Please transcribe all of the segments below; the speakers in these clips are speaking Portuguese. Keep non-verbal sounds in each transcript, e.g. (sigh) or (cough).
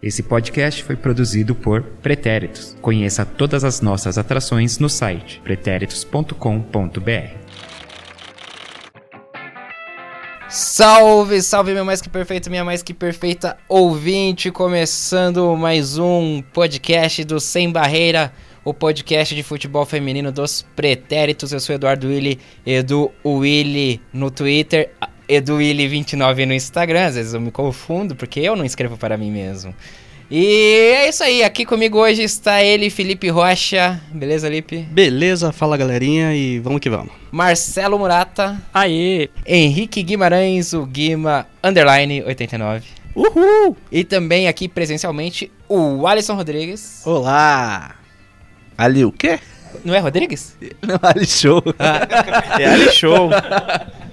Esse podcast foi produzido por Pretéritos. Conheça todas as nossas atrações no site pretéritos.com.br. Salve, salve, meu mais que perfeito, minha mais que perfeita ouvinte, começando mais um podcast do Sem Barreira, o podcast de futebol feminino dos pretéritos. Eu sou Eduardo Willi, Edu Willi no Twitter, Edu Willi 29 no Instagram. Às vezes eu me confundo porque eu não escrevo para mim mesmo. E é isso aí, aqui comigo hoje está ele, Felipe Rocha. Beleza, Felipe? Beleza, fala galerinha e vamos que vamos. Marcelo Murata. Aê! Henrique Guimarães, o Guima Underline 89. Uhul! E também aqui presencialmente o Alisson Rodrigues. Olá! Ali o quê? Não é Rodrigues? (laughs) Não, Ali Show. (laughs) É Ali Show. (laughs)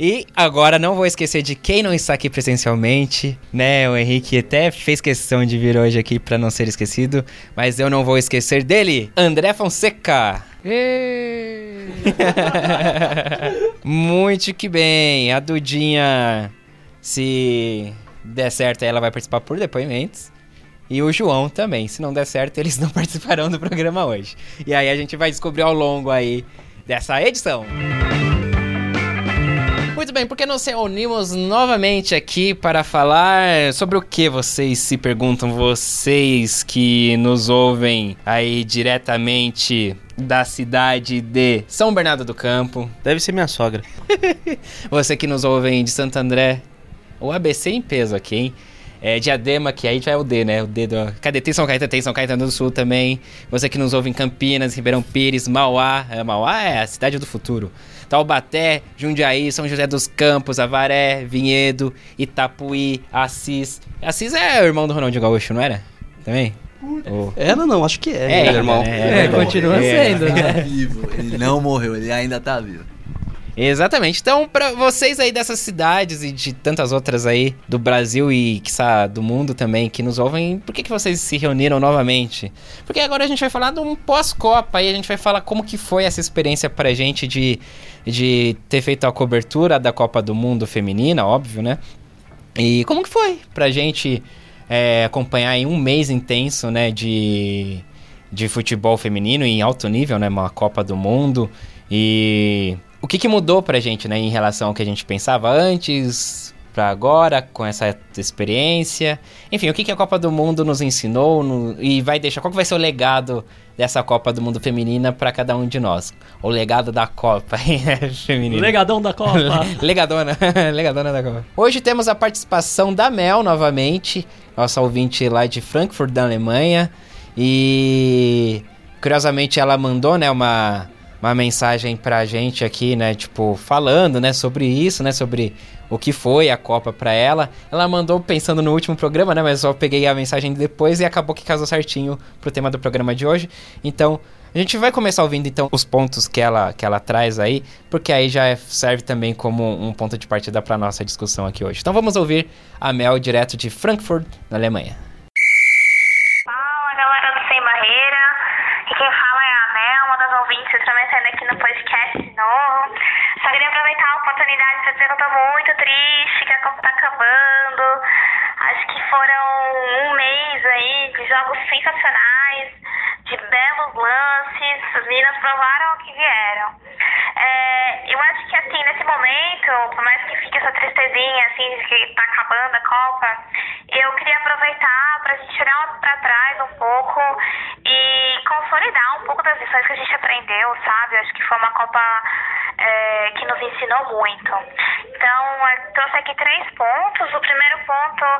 E agora não vou esquecer de quem não está aqui presencialmente, né? O Henrique até fez questão de vir hoje aqui para não ser esquecido, mas eu não vou esquecer dele, André Fonseca. (laughs) Muito que bem. A Dudinha, se der certo, ela vai participar por depoimentos. E o João também. Se não der certo, eles não (laughs) participarão do programa hoje. E aí a gente vai descobrir ao longo aí dessa edição. Muito bem, porque nos reunimos novamente aqui para falar sobre o que vocês se perguntam, vocês que nos ouvem aí diretamente da cidade de São Bernardo do Campo, Deve ser minha sogra. (laughs) você que nos ouvem de Santo André, o ABC em peso aqui, hein? É, Diadema, que aí já é o D, né? O D do... Cadê? Tem São Caetano, tem São Caetano do Sul também. Você que nos ouve em Campinas, Ribeirão Pires, Mauá. É, Mauá é a cidade do futuro. Taubaté, Jundiaí, São José dos Campos, Avaré, Vinhedo, Itapuí, Assis. Assis é o irmão do Ronaldinho Gaúcho, não era? Também? Ou- Era não, acho que é, É, meu irmão. é, É, continua É. sendo, né? vivo. Ele não morreu, ele ainda tá vivo. Exatamente. Então, pra vocês aí dessas cidades e de tantas outras aí do Brasil e, quiçá, do mundo também que nos ouvem, por que, que vocês se reuniram novamente? Porque agora a gente vai falar de um pós-Copa aí, a gente vai falar como que foi essa experiência pra gente de, de ter feito a cobertura da Copa do Mundo feminina, óbvio, né? E como que foi pra gente é, acompanhar em um mês intenso, né, de, de futebol feminino em alto nível, né, uma Copa do Mundo e o que, que mudou pra gente, né, em relação ao que a gente pensava antes pra agora, com essa experiência? Enfim, o que, que a Copa do Mundo nos ensinou no- e vai deixar, qual que vai ser o legado dessa Copa do Mundo feminina pra cada um de nós? O legado da Copa (laughs) feminina. Legadão da Copa. (laughs) Legadona, (laughs) legadona da Copa. Hoje temos a participação da Mel novamente, nossa ouvinte lá de Frankfurt, da Alemanha. E curiosamente ela mandou, né, uma, uma mensagem pra gente aqui, né, tipo, falando, né, sobre isso, né, sobre o que foi a Copa pra ela. Ela mandou pensando no último programa, né, mas eu peguei a mensagem depois e acabou que casou certinho pro tema do programa de hoje. Então, a gente vai começar ouvindo então os pontos que ela, que ela traz aí, porque aí já é- serve também como um ponto de partida para nossa discussão aqui hoje. Então vamos ouvir a Mel direto de Frankfurt, na Alemanha. Fala galera do Sem Barreira, e quem fala é a Mel, uma das ouvintes, também saindo aqui no podcast de novo. Só queria dizer que eu tô muito triste, que a Copa tá acabando. Acho que foram um mês aí de jogos sensacionais, de belos lances, as meninas provaram o que vieram. É, eu acho que assim, nesse momento, por mais que fique essa tristezinha assim de que tá acabando a Copa, eu queria aproveitar pra gente olhar pra trás um pouco e consolidar um pouco das lições que a gente aprendeu, sabe? Eu acho que foi uma Copa é, que nos ensinou muito. Então, trouxe aqui três pontos. O primeiro ponto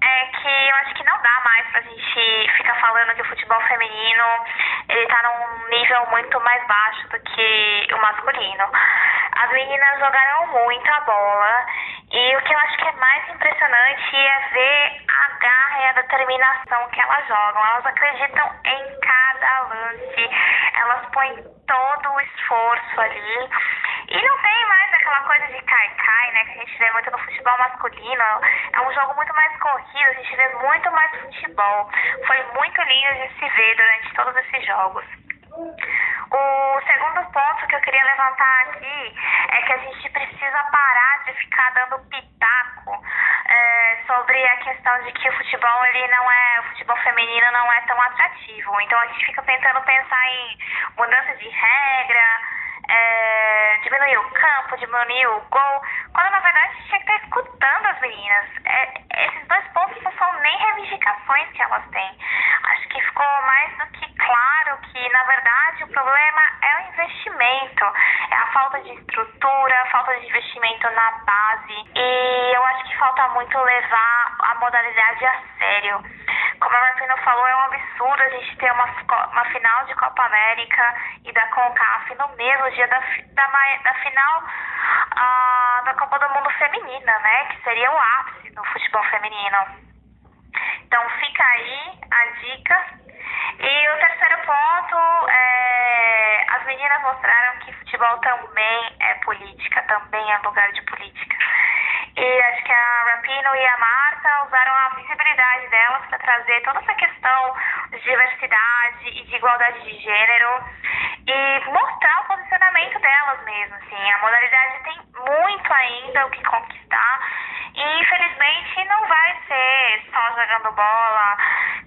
é que eu acho que não dá mais pra gente ficar falando que o futebol feminino ele tá num nível muito mais baixo do que o masculino. As meninas jogaram muito a bola e o que eu acho que é mais impressionante é ver a garra e a determinação que elas jogam. Elas acreditam em cada lance, elas põem todo o esforço ali. E não tem mais aquela coisa de cai-cai, né? Que a gente vê muito no futebol masculino. É um jogo muito mais corrido, a gente vê muito mais futebol. Foi muito lindo de se ver durante todos esses jogos. O segundo ponto que eu queria levantar aqui é que a gente precisa parar de ficar dando pitaco é, sobre a questão de que o futebol ele não é, o futebol feminino não é tão atrativo. Então a gente fica tentando pensar em mudança de regra, é, diminuir o campo, diminuir o gol, quando na verdade tinha que estar escutando as meninas. É, esses dois pontos não são nem reivindicações que elas têm. Acho que ficou mais do que claro que, na verdade, o problema é o investimento, é a falta de estrutura, a falta de investimento na base. E eu acho que falta muito levar a modalidade a sério. Como a Martina falou, é um absurdo a gente ter uma, uma final de Copa América e da CONCAF no mesmo dia da, da, da final ah, da Copa do Mundo Feminina, né? Que seria o ápice do futebol feminino. Então fica aí a dica. E o terceiro ponto é as meninas mostraram que futebol também é política, também é lugar de política. E acho que a Rapino e a Marta usaram a visibilidade delas para trazer toda essa questão de diversidade e de igualdade de gênero e mostrar o posicionamento delas mesmo. Assim. A modalidade tem muito ainda o que conquistar e infelizmente não vai ser só jogando bola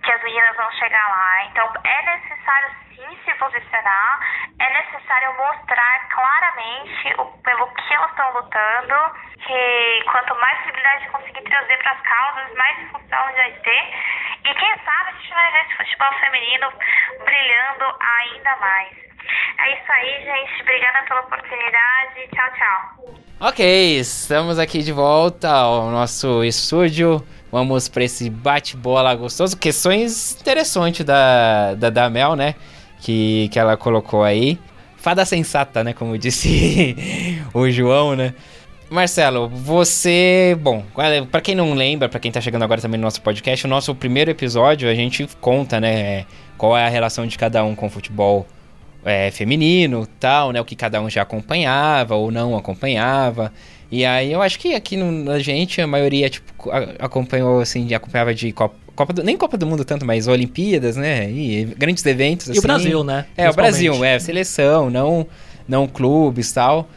que as meninas vão chegar lá. Então é necessário sim se posicionar, é necessário mostrar claramente o, pelo que elas estão lutando, que quanto mais visibilidade conseguir trazer para as causas, mais discussão vai ter. E quem sabe a gente vai ver esse futebol feminino brilhando ainda mais. É isso aí, gente. Obrigada pela oportunidade. Tchau, tchau. Ok, estamos aqui de volta ao nosso estúdio. Vamos para esse bate-bola gostoso. Questões interessantes da, da, da Mel, né? Que, que ela colocou aí. Fada sensata, né? Como (laughs) disse o João, né? Marcelo, você. Bom, para quem não lembra, para quem tá chegando agora também no nosso podcast, o nosso primeiro episódio a gente conta, né? Qual é a relação de cada um com o futebol é, feminino tal, né? O que cada um já acompanhava ou não acompanhava. E aí eu acho que aqui no, na gente, a maioria, tipo, acompanhou, assim, acompanhava de Copa, Copa do, nem Copa do Mundo tanto, mas Olimpíadas, né? E grandes eventos, assim. E o Brasil, né? É, o Brasil, é, seleção, não, não clubes tal.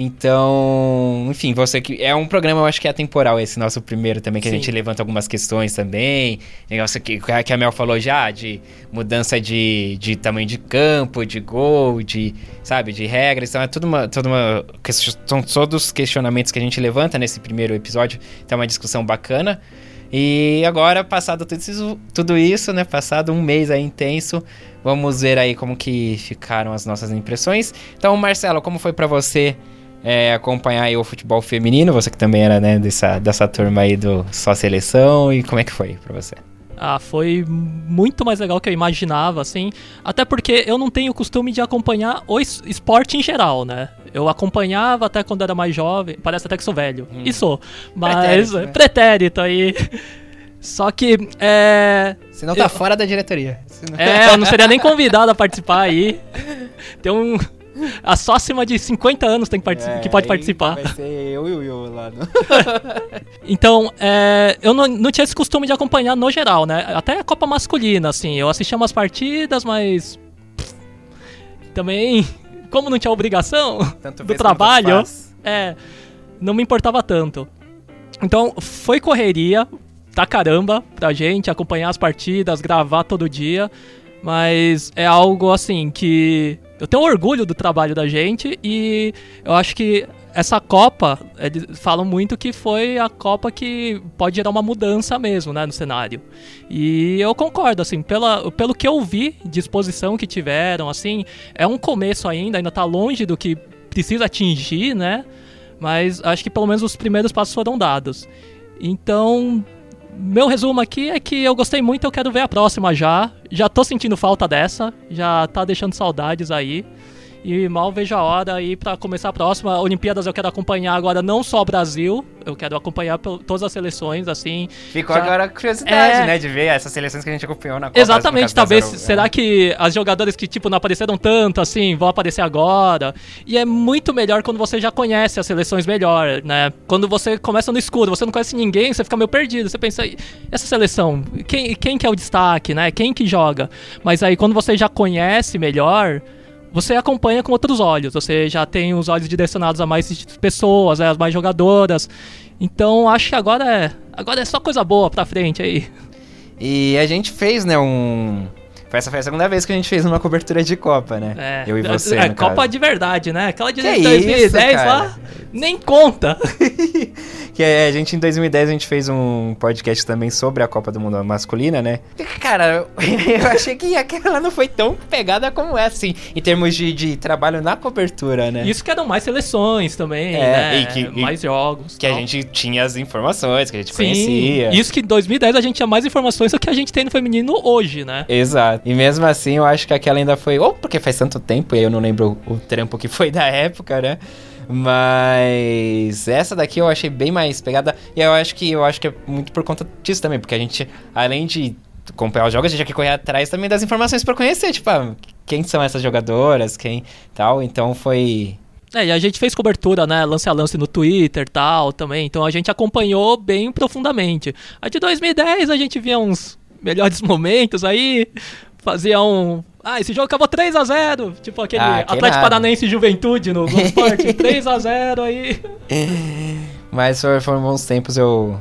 Então, enfim, você que. É um programa, eu acho que é atemporal esse nosso primeiro também, que Sim. a gente levanta algumas questões também. Negócio que, que a Mel falou já, de mudança de, de tamanho de campo, de gol, de, sabe, de regras. Então é tudo uma. Tudo uma são todos os questionamentos que a gente levanta nesse primeiro episódio. Então é uma discussão bacana. E agora, passado tudo isso, tudo isso, né? Passado um mês aí intenso, vamos ver aí como que ficaram as nossas impressões. Então, Marcelo, como foi para você é, acompanhar o futebol feminino, você que também era né, dessa, dessa turma aí do Só Seleção, e como é que foi para você? Ah, foi muito mais legal que eu imaginava, assim. Até porque eu não tenho o costume de acompanhar o esporte em geral, né? Eu acompanhava até quando era mais jovem. Parece até que sou velho. Hum. E sou. Mas. Pretérito, né? pretérito aí. Só que. É. Você não tá eu... fora da diretoria. É, eu não seria nem convidado a participar aí. Tem um a (laughs) só acima de 50 anos tem que, é, que pode participar. Vai ser eu e o Will lá. No... (laughs) então, é, eu não, não tinha esse costume de acompanhar no geral, né? Até a Copa Masculina, assim. Eu assistia umas partidas, mas. também, (laughs) como não tinha obrigação tanto do trabalho, é, não me importava tanto. Então, foi correria da caramba pra gente acompanhar as partidas, gravar todo dia. Mas é algo assim que eu tenho orgulho do trabalho da gente e eu acho que essa Copa, eles falam muito que foi a Copa que pode gerar uma mudança mesmo, né, no cenário. E eu concordo, assim, pela, pelo que eu vi de exposição que tiveram, assim, é um começo ainda, ainda tá longe do que precisa atingir, né, mas acho que pelo menos os primeiros passos foram dados. Então, meu resumo aqui é que eu gostei muito, eu quero ver a próxima já. Já tô sentindo falta dessa, já tá deixando saudades aí. E mal vejo a hora aí para começar a próxima. Olimpíadas eu quero acompanhar agora não só o Brasil, eu quero acompanhar todas as seleções, assim. Ficou já... agora a curiosidade, é... né, de ver essas seleções que a gente acompanhou na Copa. Exatamente, talvez, será que as jogadoras que, tipo, não apareceram tanto, assim, vão aparecer agora? E é muito melhor quando você já conhece as seleções melhor, né? Quando você começa no escuro, você não conhece ninguém, você fica meio perdido, você pensa, essa seleção, quem, quem que é o destaque, né? Quem que joga? Mas aí, quando você já conhece melhor você acompanha com outros olhos. Você já tem os olhos direcionados a mais pessoas, né, as mais jogadoras. Então acho que agora é Agora é só coisa boa pra frente aí. E a gente fez, né, um... Essa foi a segunda vez que a gente fez uma cobertura de Copa, né? É, Eu e você, é Copa caso. de verdade, né? Aquela de Que 2010 isso, lá, nem conta. (laughs) Que é, a gente, em 2010, a gente fez um podcast também sobre a Copa do Mundo masculina, né? E, Cara, (laughs) eu achei que aquela não foi tão pegada como essa, assim, em termos de, de trabalho na cobertura, né? Isso que eram mais seleções também, É, né? e que- e- mais jogos. Que a tal. gente tinha as informações, que a gente Sim, conhecia. isso que em 2010 a gente tinha mais informações do que a gente tem no feminino hoje, né? Exato. E mesmo assim, eu acho que aquela ainda foi. Ou porque faz tanto tempo e aí eu não lembro o, trampo que foi (laughs) da época, né? Mas essa daqui eu achei bem mais pegada. E eu acho que eu acho que é muito por conta disso também, porque a gente, além de acompanhar os jogos, a gente tinha que correr atrás também das informações pra conhecer, tipo, ah, quem são essas jogadoras, quem tal. Então foi. É, e a gente fez cobertura, né, lance a lance no Twitter e tal também, então a gente acompanhou bem profundamente. A de 2010 a gente via uns melhores (laughs) momentos aí, fazia um... Ah, esse jogo acabou 3 a 0 tipo aquele Ah, Atlético. Paranaense Juventude no Globo Esporte, (laughs) 3 a 0 aí. Mas foi- foram bons tempos, eu.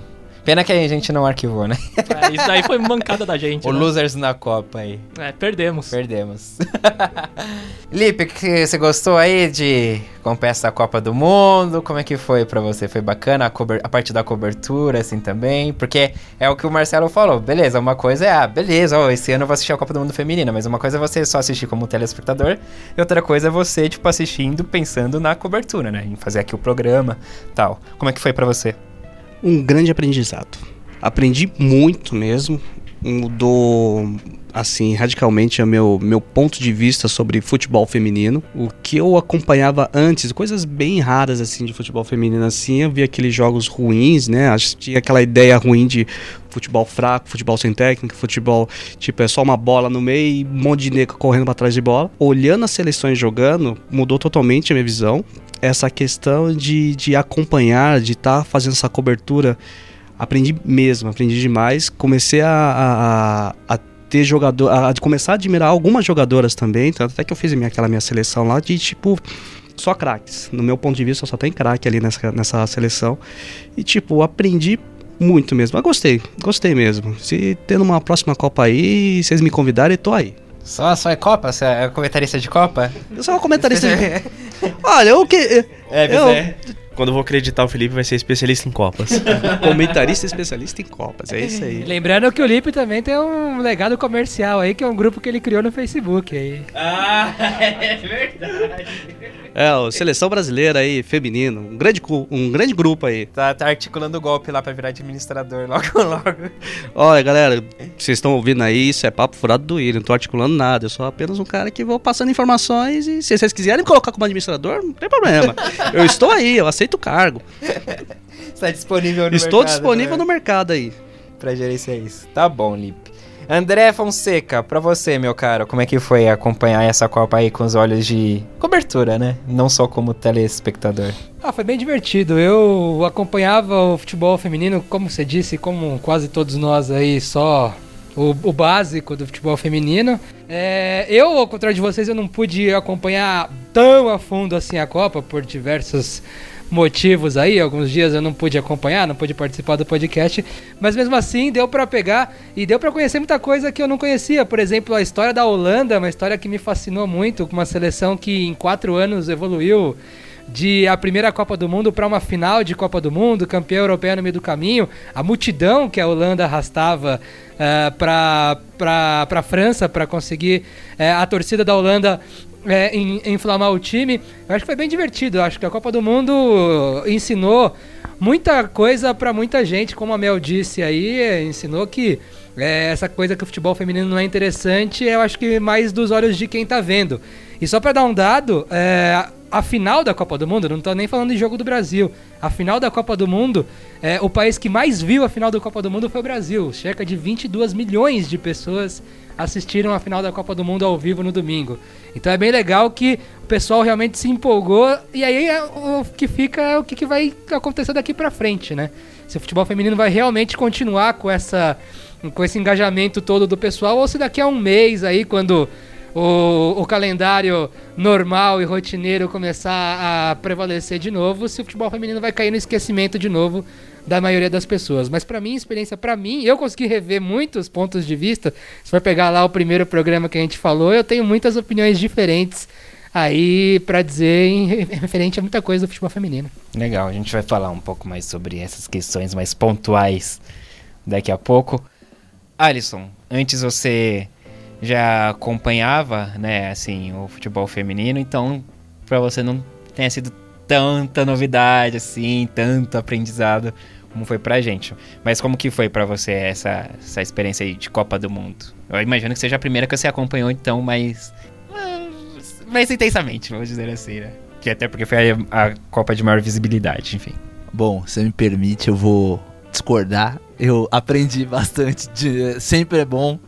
Pena que a gente não arquivou, né? É, isso daí foi mancada da gente, O né? Losers na Copa aí. É, perdemos. Perdemos. (laughs) Lipe, que você gostou aí de acompanhar essa Copa do Mundo? Como é que foi pra você? Foi bacana a, a parte da cobertura, assim, também? Porque é o que o Marcelo falou. Beleza, uma coisa é, ah, beleza, ó, esse ano eu vou assistir a Copa do Mundo Feminina, mas uma coisa é você só assistir como telespectador, e outra coisa é você, tipo, assistindo, pensando na cobertura, né? Em fazer aqui o programa tal. Como é que foi pra você? Um grande aprendizado. Aprendi muito mesmo. Mudou, assim, radicalmente o meu, meu ponto de vista sobre futebol feminino. O que eu acompanhava antes, coisas bem raras, assim, de futebol feminino, assim, eu via aqueles jogos ruins, né? Tinha aquela ideia ruim de futebol fraco, futebol sem técnica, futebol, tipo, é só uma bola no meio e um monte de neca correndo pra trás de bola. Olhando as seleções jogando, mudou totalmente a minha visão essa questão de, de acompanhar, de estar fazendo essa cobertura, aprendi mesmo, aprendi demais. Comecei a, a, a- ter jogador, a, a começar a admirar algumas jogadoras também, tanto até que eu fiz minha, aquela minha seleção lá de tipo só craques. No meu ponto de vista, só tem craque ali nessa, nessa seleção. E tipo, aprendi muito mesmo. Mas gostei, gostei mesmo. Se tendo uma próxima Copa aí, vocês me convidarem, tô aí. Só, só é Copa? Você é comentarista de Copa? Eu sou um comentarista. de- (laughs) Olha, o que. É, eu, Quando eu vou acreditar, o Felipe vai ser especialista em Copas. (laughs) Comentarista especialista em Copas, é isso aí. Lembrando que o Lipe também tem um legado comercial aí, que é um grupo que ele criou no Facebook aí. (laughs) É, o Seleção Brasileira aí, feminino, um grande, um grande grupo aí. Tá, tá articulando o golpe lá pra virar administrador logo, (laughs) logo. Olha, galera, vocês estão ouvindo aí, isso é papo furado do William, não tô articulando nada, eu sou apenas um cara que vou passando informações e se vocês quiserem me colocar como administrador, não tem problema. eu estou aí, eu aceito o cargo. (laughs) Está disponível no estou mercado, disponível né? no mercado aí. Pra gerenciar isso. Tá bom, Lipe. André Fonseca, pra você, meu caro, como é que foi acompanhar essa Copa aí com os olhos de cobertura, né? Não só como telespectador. Ah, foi bem divertido. Eu acompanhava o futebol feminino, como você disse, como quase todos nós aí, só o, o básico do futebol feminino. É, eu, ao contrário de vocês, eu não pude acompanhar tão a fundo assim a Copa por diversos motivos aí. Alguns dias eu não pude acompanhar, não pude participar do podcast, mas mesmo assim deu pra pegar e deu pra conhecer muita coisa que eu não conhecia. Por exemplo, a história da Holanda, uma história que me fascinou muito, com uma seleção que em quatro anos evoluiu de a primeira Copa do Mundo para uma final de Copa do Mundo, campeã europeia no meio do caminho, a multidão que a Holanda arrastava uh, para a França para conseguir eh, a torcida da Holanda eh, em- inflamar o time. Eu acho que foi bem divertido. Eu acho que a Copa do Mundo ensinou muita coisa para muita gente, como a Mel disse aí, eh, ensinou que eh, essa coisa que o futebol feminino não é interessante, eu acho que mais dos olhos de quem tá vendo. E só para dar um dado, é, a final da Copa do Mundo, não tô nem falando de jogo do Brasil, a final da Copa do Mundo, é, o país que mais viu a final da Copa do Mundo foi o Brasil. Cerca de 22 milhões de pessoas assistiram a final da Copa do Mundo ao vivo no domingo. Então é bem legal que o pessoal realmente se empolgou e aí é, o que fica é o que, vai acontecer daqui pra frente, né? Se o futebol feminino vai realmente continuar com essa com esse engajamento todo do pessoal ou se daqui a um mês aí quando o, o calendário normal e rotineiro começar a prevalecer de novo, se o futebol feminino vai cair no esquecimento de novo da maioria das pessoas. Mas para mim, experiência para mim, eu consegui rever muitos pontos de vista. Se for pegar lá o primeiro programa que a gente falou, eu tenho muitas opiniões diferentes aí para dizer em referente a muita coisa do futebol feminino. Legal, a gente vai falar um pouco mais sobre essas questões mais pontuais daqui a pouco. Alisson, antes você já acompanhava, né, assim, o futebol feminino, então para você não tenha sido tanta novidade assim, tanto aprendizado como foi pra gente. Mas como que foi para você essa, essa experiência aí de Copa do Mundo? Eu imagino que seja a primeira que você acompanhou então, mas mais intensamente, vamos dizer assim, né? Que até porque foi a, a Copa de maior visibilidade, enfim. Bom, se me permite, eu vou discordar. Eu aprendi bastante. De, sempre é bom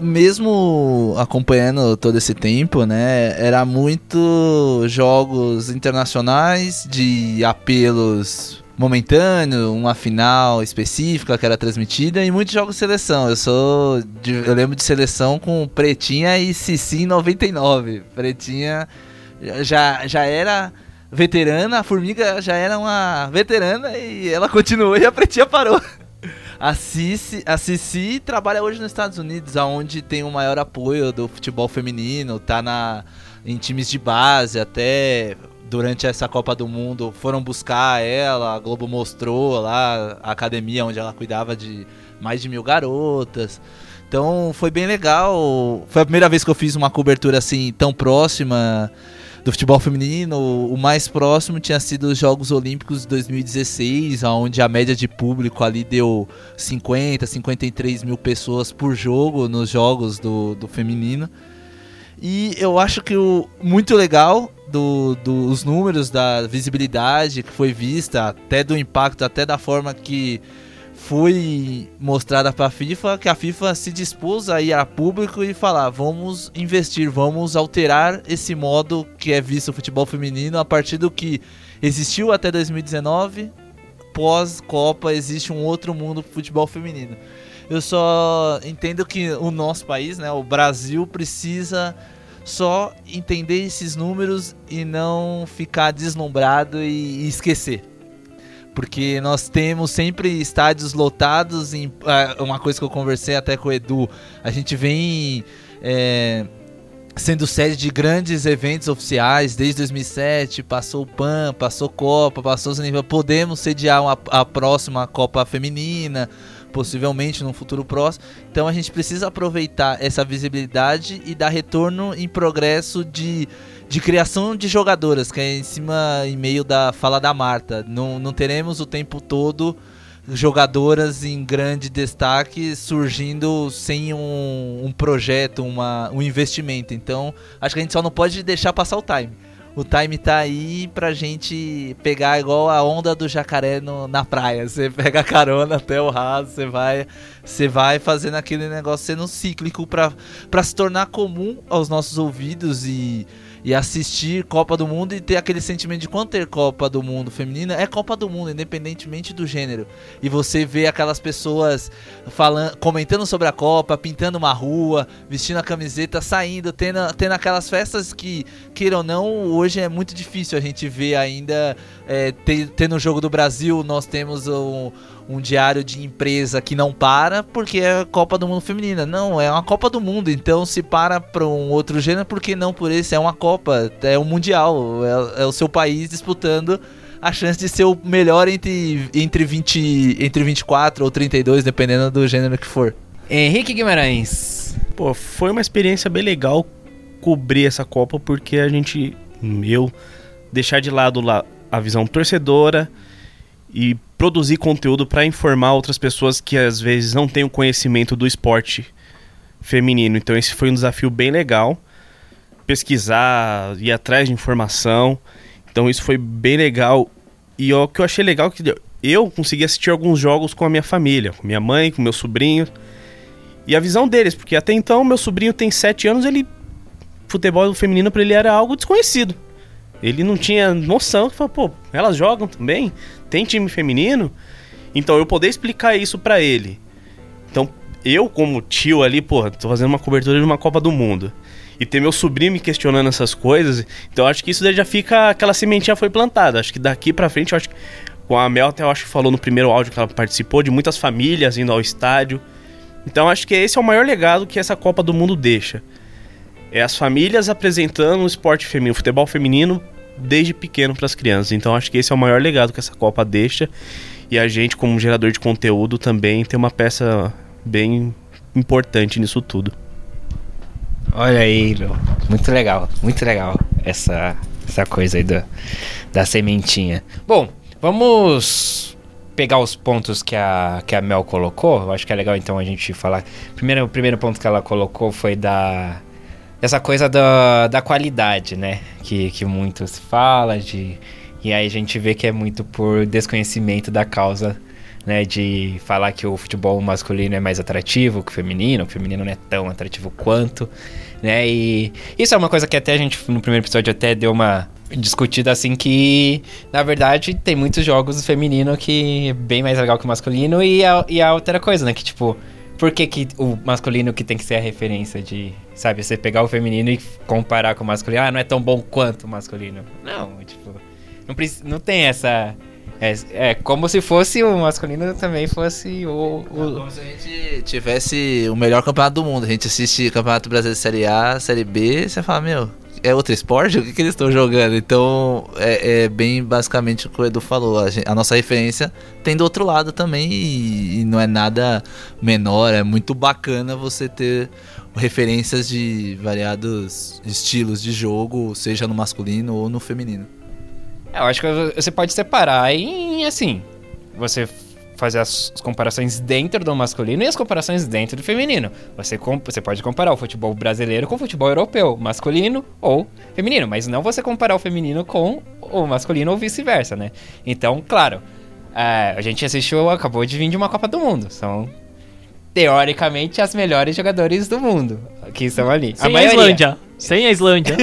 mesmo acompanhando todo esse tempo, né, era muito jogos internacionais de apelos momentâneo, uma final específica que era transmitida e muitos jogos de seleção. Eu sou de, eu lembro de seleção com Pretinha e Cici 99. Pretinha já já era veterana, a Formiga já era uma veterana e ela continuou e a Pretinha parou. A Cici, a Cici trabalha hoje nos Estados Unidos, onde tem o maior apoio do futebol feminino, tá na, em times de base, até durante essa Copa do Mundo foram buscar ela, a Globo mostrou lá a academia onde ela cuidava de mais de mil garotas. Então foi bem legal. Foi a primeira vez que eu fiz uma cobertura assim tão próxima do futebol feminino. O mais próximo tinha sido os Jogos Olímpicos de 2016, onde a média de público ali deu 50, 53 mil pessoas por jogo nos jogos do, do feminino. E eu acho que o muito legal do, dos números, da visibilidade que foi vista, até do impacto, até da forma que foi mostrada para a FIFA, que a FIFA se dispôs a ir a público e falar: vamos investir, vamos alterar esse modo que é visto o futebol feminino a partir do que existiu até 2019. Pós-Copa existe um outro mundo pro futebol feminino. Eu só entendo que o nosso país, né, o Brasil, precisa só entender esses números e não ficar deslumbrado e, esquecer. Porque nós temos sempre estádios lotados. Em, ah, uma coisa que eu conversei até com o Edu, a gente vem é, sendo sede de grandes eventos oficiais desde 2007. Passou o PAN, passou Copa, passou os níveis. Podemos sediar uma, a próxima Copa Feminina possivelmente num futuro próximo. Então a gente precisa aproveitar essa visibilidade e dar retorno em progresso de, de criação de jogadoras, que é em cima e meio da fala da Marta. Não, não teremos o tempo todo jogadoras em grande destaque surgindo sem um, um projeto, uma, um investimento. Então acho que a gente só não pode deixar passar o time o time tá aí pra gente pegar igual a onda do jacaré no, na praia. Você pega a carona até o raso, você vai, você vai fazendo aquele negócio sendo cíclico pra, pra se tornar comum aos nossos ouvidos e e assistir Copa do Mundo e ter aquele sentimento de quando ter Copa do Mundo feminina é Copa do Mundo, independentemente do gênero. E você vê aquelas pessoas falando, comentando sobre a Copa, pintando uma rua, vestindo a camiseta, saindo, tendo, tendo aquelas festas que, queira ou não, hoje é muito difícil a gente ver ainda. É, tendo o jogo do Brasil, nós temos um um diário de empresa que não para porque é Copa do Mundo Feminina. Não, é uma Copa do Mundo. Então se para para um outro gênero, por que não por esse? É uma Copa, é um Mundial. É, é, o seu país disputando a chance de ser o melhor entre, entre, 20, entre 24 ou 32, dependendo do gênero que for. Henrique Guimarães. Pô, foi uma experiência bem legal cobrir essa Copa porque a gente, eu, deixar de lado lá a visão torcedora e produzir conteúdo para informar outras pessoas que às vezes não têm o conhecimento do esporte feminino. Então esse foi um desafio bem legal. Pesquisar, ir atrás de informação. Então isso foi bem legal. E o que eu achei legal é que eu consegui assistir alguns jogos com a minha família, com minha mãe, com meu sobrinho. E a visão deles, porque até então meu sobrinho tem 7 anos, ele futebol feminino para ele era algo desconhecido. Ele não tinha noção, que falou, pô, elas jogam também? Tem time feminino? Então eu poder explicar isso para ele. Então, eu como tio ali, pô, tô fazendo uma cobertura de uma Copa do Mundo. E ter meu sobrinho me questionando essas coisas, então acho que isso já fica aquela sementinha foi plantada. Acho que daqui para frente, eu acho que Com a Mel, até eu acho que falou no primeiro áudio que ela participou, de muitas famílias indo ao estádio. Então acho que esse é o maior legado que essa Copa do Mundo deixa. É as famílias apresentando o esporte feminino, o futebol feminino desde pequeno para as crianças. Então acho que esse é o maior legado que essa Copa deixa. E a gente, como gerador de conteúdo, também tem uma peça bem importante nisso tudo. Olha aí, Lu. Muito legal, muito legal essa, essa coisa aí do, da sementinha. Bom, vamos pegar os pontos que a, que a Mel colocou. Eu acho que é legal então a gente falar. Primeiro, o primeiro ponto que ela colocou foi da. Essa coisa da, da qualidade, né? Que, que muito se fala de. E aí a gente vê que é muito por desconhecimento da causa né, de falar que o futebol masculino é mais atrativo que o feminino, o feminino não é tão atrativo quanto, né? E isso é uma coisa que até a gente no primeiro episódio até deu uma discutida assim que na verdade tem muitos jogos feminino que é bem mais legal que o masculino e a, e a outra coisa, né, que tipo por que, que o masculino que tem que ser a referência de, sabe, você pegar o feminino e comparar com o masculino, ah, não é tão bom quanto o masculino. Não, tipo, não, não tem essa é, é como se fosse o masculino também fosse o, o... Como se a gente tivesse o melhor campeonato do mundo. A gente assiste Campeonato Brasileiro Série A, Série B, você fala, meu, é outro esporte? O que, que eles estão jogando? Então, é, é, bem basicamente o que o Edu falou. A, gente, a nossa referência tem do outro lado também e, e, não é nada menor. É muito bacana você ter referências de variados estilos de jogo, seja no masculino ou no feminino. É, eu acho que você pode separar em, assim, você fazer as comparações dentro do masculino e as comparações dentro do feminino. Você, você pode comparar o futebol brasileiro com o futebol europeu, masculino ou feminino, mas não você comparar o feminino com o masculino ou vice-versa, né? Então, claro, é, a gente assistiu, acabou de vir de uma Copa do Mundo. São, teoricamente, as melhores jogadores do mundo que estão ali. Sem a, a Islândia. (laughs) Sem a Islândia.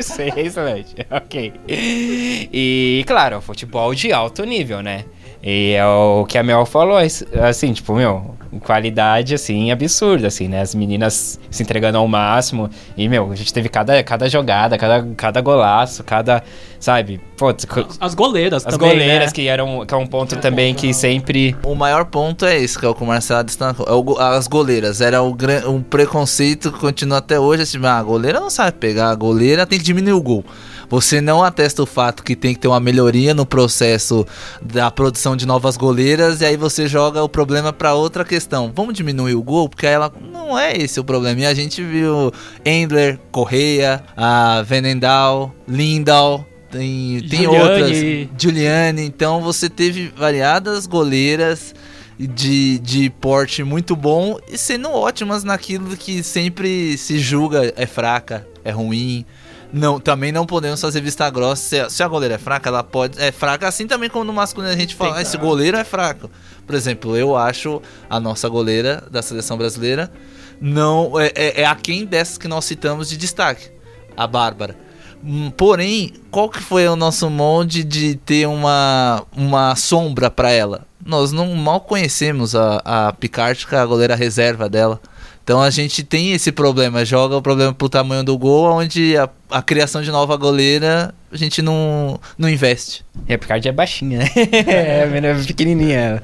Sem a Islândia, (laughs) ok. E, claro, futebol de alto nível, né? E é o que a Mel falou, assim, tipo, meu, qualidade, assim, absurda, assim, né? As meninas se entregando ao máximo. E, meu, a gente teve cada, cada jogada, cada, cada golaço, cada, sabe? Pô, as goleiras As também, goleiras, né? que eram que é um ponto é também que sempre... O maior ponto é esse, que é o que o Marcelo destacou. É o, as goleiras. Era o, um preconceito que continua até hoje, assim, ah, a goleira não sabe pegar, a goleira tem que diminuir o gol. Você não atesta o fato que tem que ter uma melhoria no processo da produção de novas goleiras e aí você joga o problema para outra questão. Vamos diminuir o gol porque ela não é esse o problema. E a gente viu Endler, Correia, a Venendal, Lindal, tem, tem outras, Juliane. Então você teve variadas goleiras de, de porte muito bom e sendo ótimas naquilo que sempre se julga é fraca, é ruim. Não, também não podemos fazer vista grossa. Se a, se a goleira é fraca, ela pode. É fraca assim também como no masculino a gente fala, ah, esse goleiro é fraco. Por exemplo, eu acho a nossa goleira da seleção brasileira não é, é, é a quem dessas que nós citamos de destaque. A Bárbara. Hum, porém, qual que foi o nosso molde de ter uma, uma sombra para ela? Nós não mal conhecemos a, a Picard, que é a goleira reserva dela. Então a gente tem esse problema, joga o problema pro tamanho do gol, onde a, a criação de nova goleira a gente não, não investe. E a Picard é baixinha, né? (laughs) é, é pequenininha.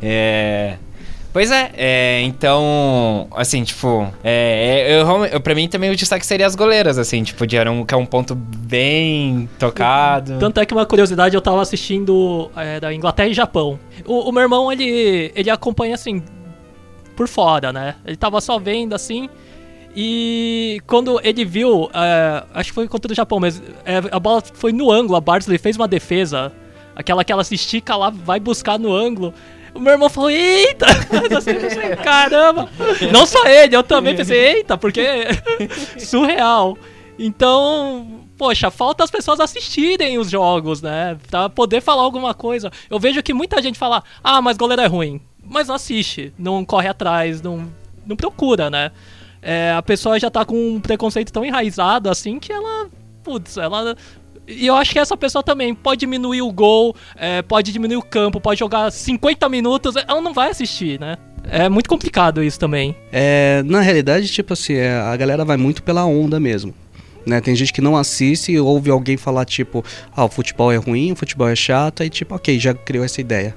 É... Pois é, é, então, assim, tipo, é, é eu, eu, pra mim também o destaque seria as goleiras, assim, tipo, de, um, que é um ponto bem tocado. Tanto é que uma curiosidade, eu tava assistindo é, da Inglaterra e Japão. O, o meu irmão, ele, ele acompanha, assim, por fora, né? Ele tava só vendo assim. E quando ele viu, é, acho que foi contra o Japão, mas é, a bola foi no ângulo, a Barnsley fez uma defesa, aquela que ela se estica lá, vai buscar no ângulo. O meu irmão falou, eita! (laughs) Caramba! Não só ele, eu também pensei, eita, porque (laughs) surreal. Então, poxa, falta as pessoas assistirem os jogos, né? Pra poder falar alguma coisa. Eu vejo que muita gente fala, ah, mas goleiro é ruim mas não assiste, não corre atrás, não, não procura, né? É, a pessoa já tá com um preconceito tão enraizado assim que ela. Putz, ela. E eu acho que essa pessoa também pode diminuir o gol, é, pode diminuir o campo, pode jogar 50 minutos, ela não vai assistir, né? É muito complicado isso também. É, na realidade, tipo assim, é, a galera vai muito pela onda mesmo. Né? Tem gente que não assiste e ouve alguém falar, tipo, ah, o futebol é ruim, o futebol é chato, aí tipo, ok, já criou essa ideia.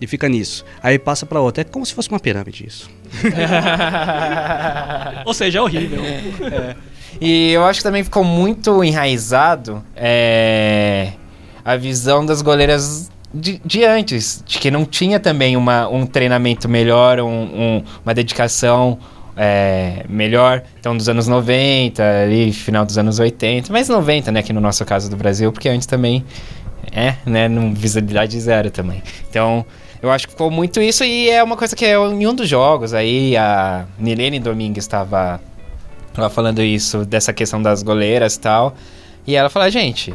E fica nisso. Aí passa pra outra. É como se fosse uma pirâmide isso. (laughs) Ou seja, é horrível. E eu acho que também ficou muito enraizado é, a visão das goleiras de, de antes, de que não tinha também uma, um treinamento melhor, um- um- uma dedicação é, melhor. Então, dos anos 90, ali, final dos anos 80, mais 90, né, aqui no nosso caso do Brasil, porque antes também é, né, visibilidade zero também. Então, eu acho que ficou muito isso e é uma coisa que é em um dos jogos aí, a Nilene Domingues estava falando isso, dessa questão das goleiras e tal. E ela fala, gente,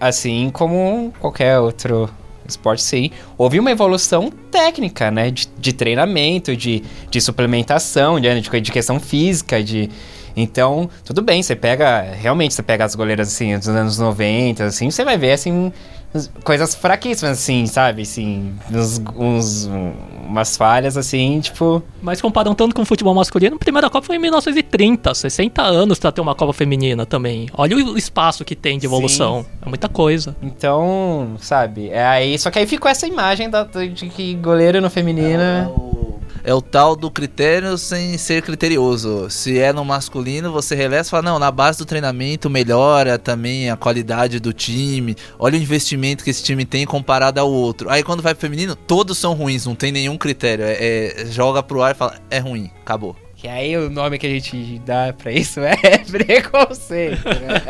assim como qualquer outro esporte, sim, houve uma evolução técnica, né? De, de treinamento, de, de suplementação, de, de, questão física, de... Então, tudo bem, você pega... Realmente, você pega as goleiras, assim, dos anos 90, assim, você vai ver, assim, coisas fraquíssimas, assim, sabe? Assim, uns, uns- umas falhas, assim, tipo... Mas comparando tanto com o futebol masculino, a primeira Copa foi em 1930, 60 anos pra ter uma Copa feminina também. Olha o espaço que tem de evolução. É muita coisa. Então, sabe, é aí, só que aí ficou essa imagem da, de que goleiro no feminino. É o, é o tal do critério sem ser criterioso. Se é no masculino, você releva e fala, não, na base do treinamento melhora também a qualidade do time. Olha o investimento que esse time tem comparado ao outro. Aí quando vai pro feminino, todos são ruins, não tem nenhum critério. É, é- joga pro ar e fala, é ruim, acabou. Que aí o nome que a gente dá pra isso (laughs) é preconceito, né?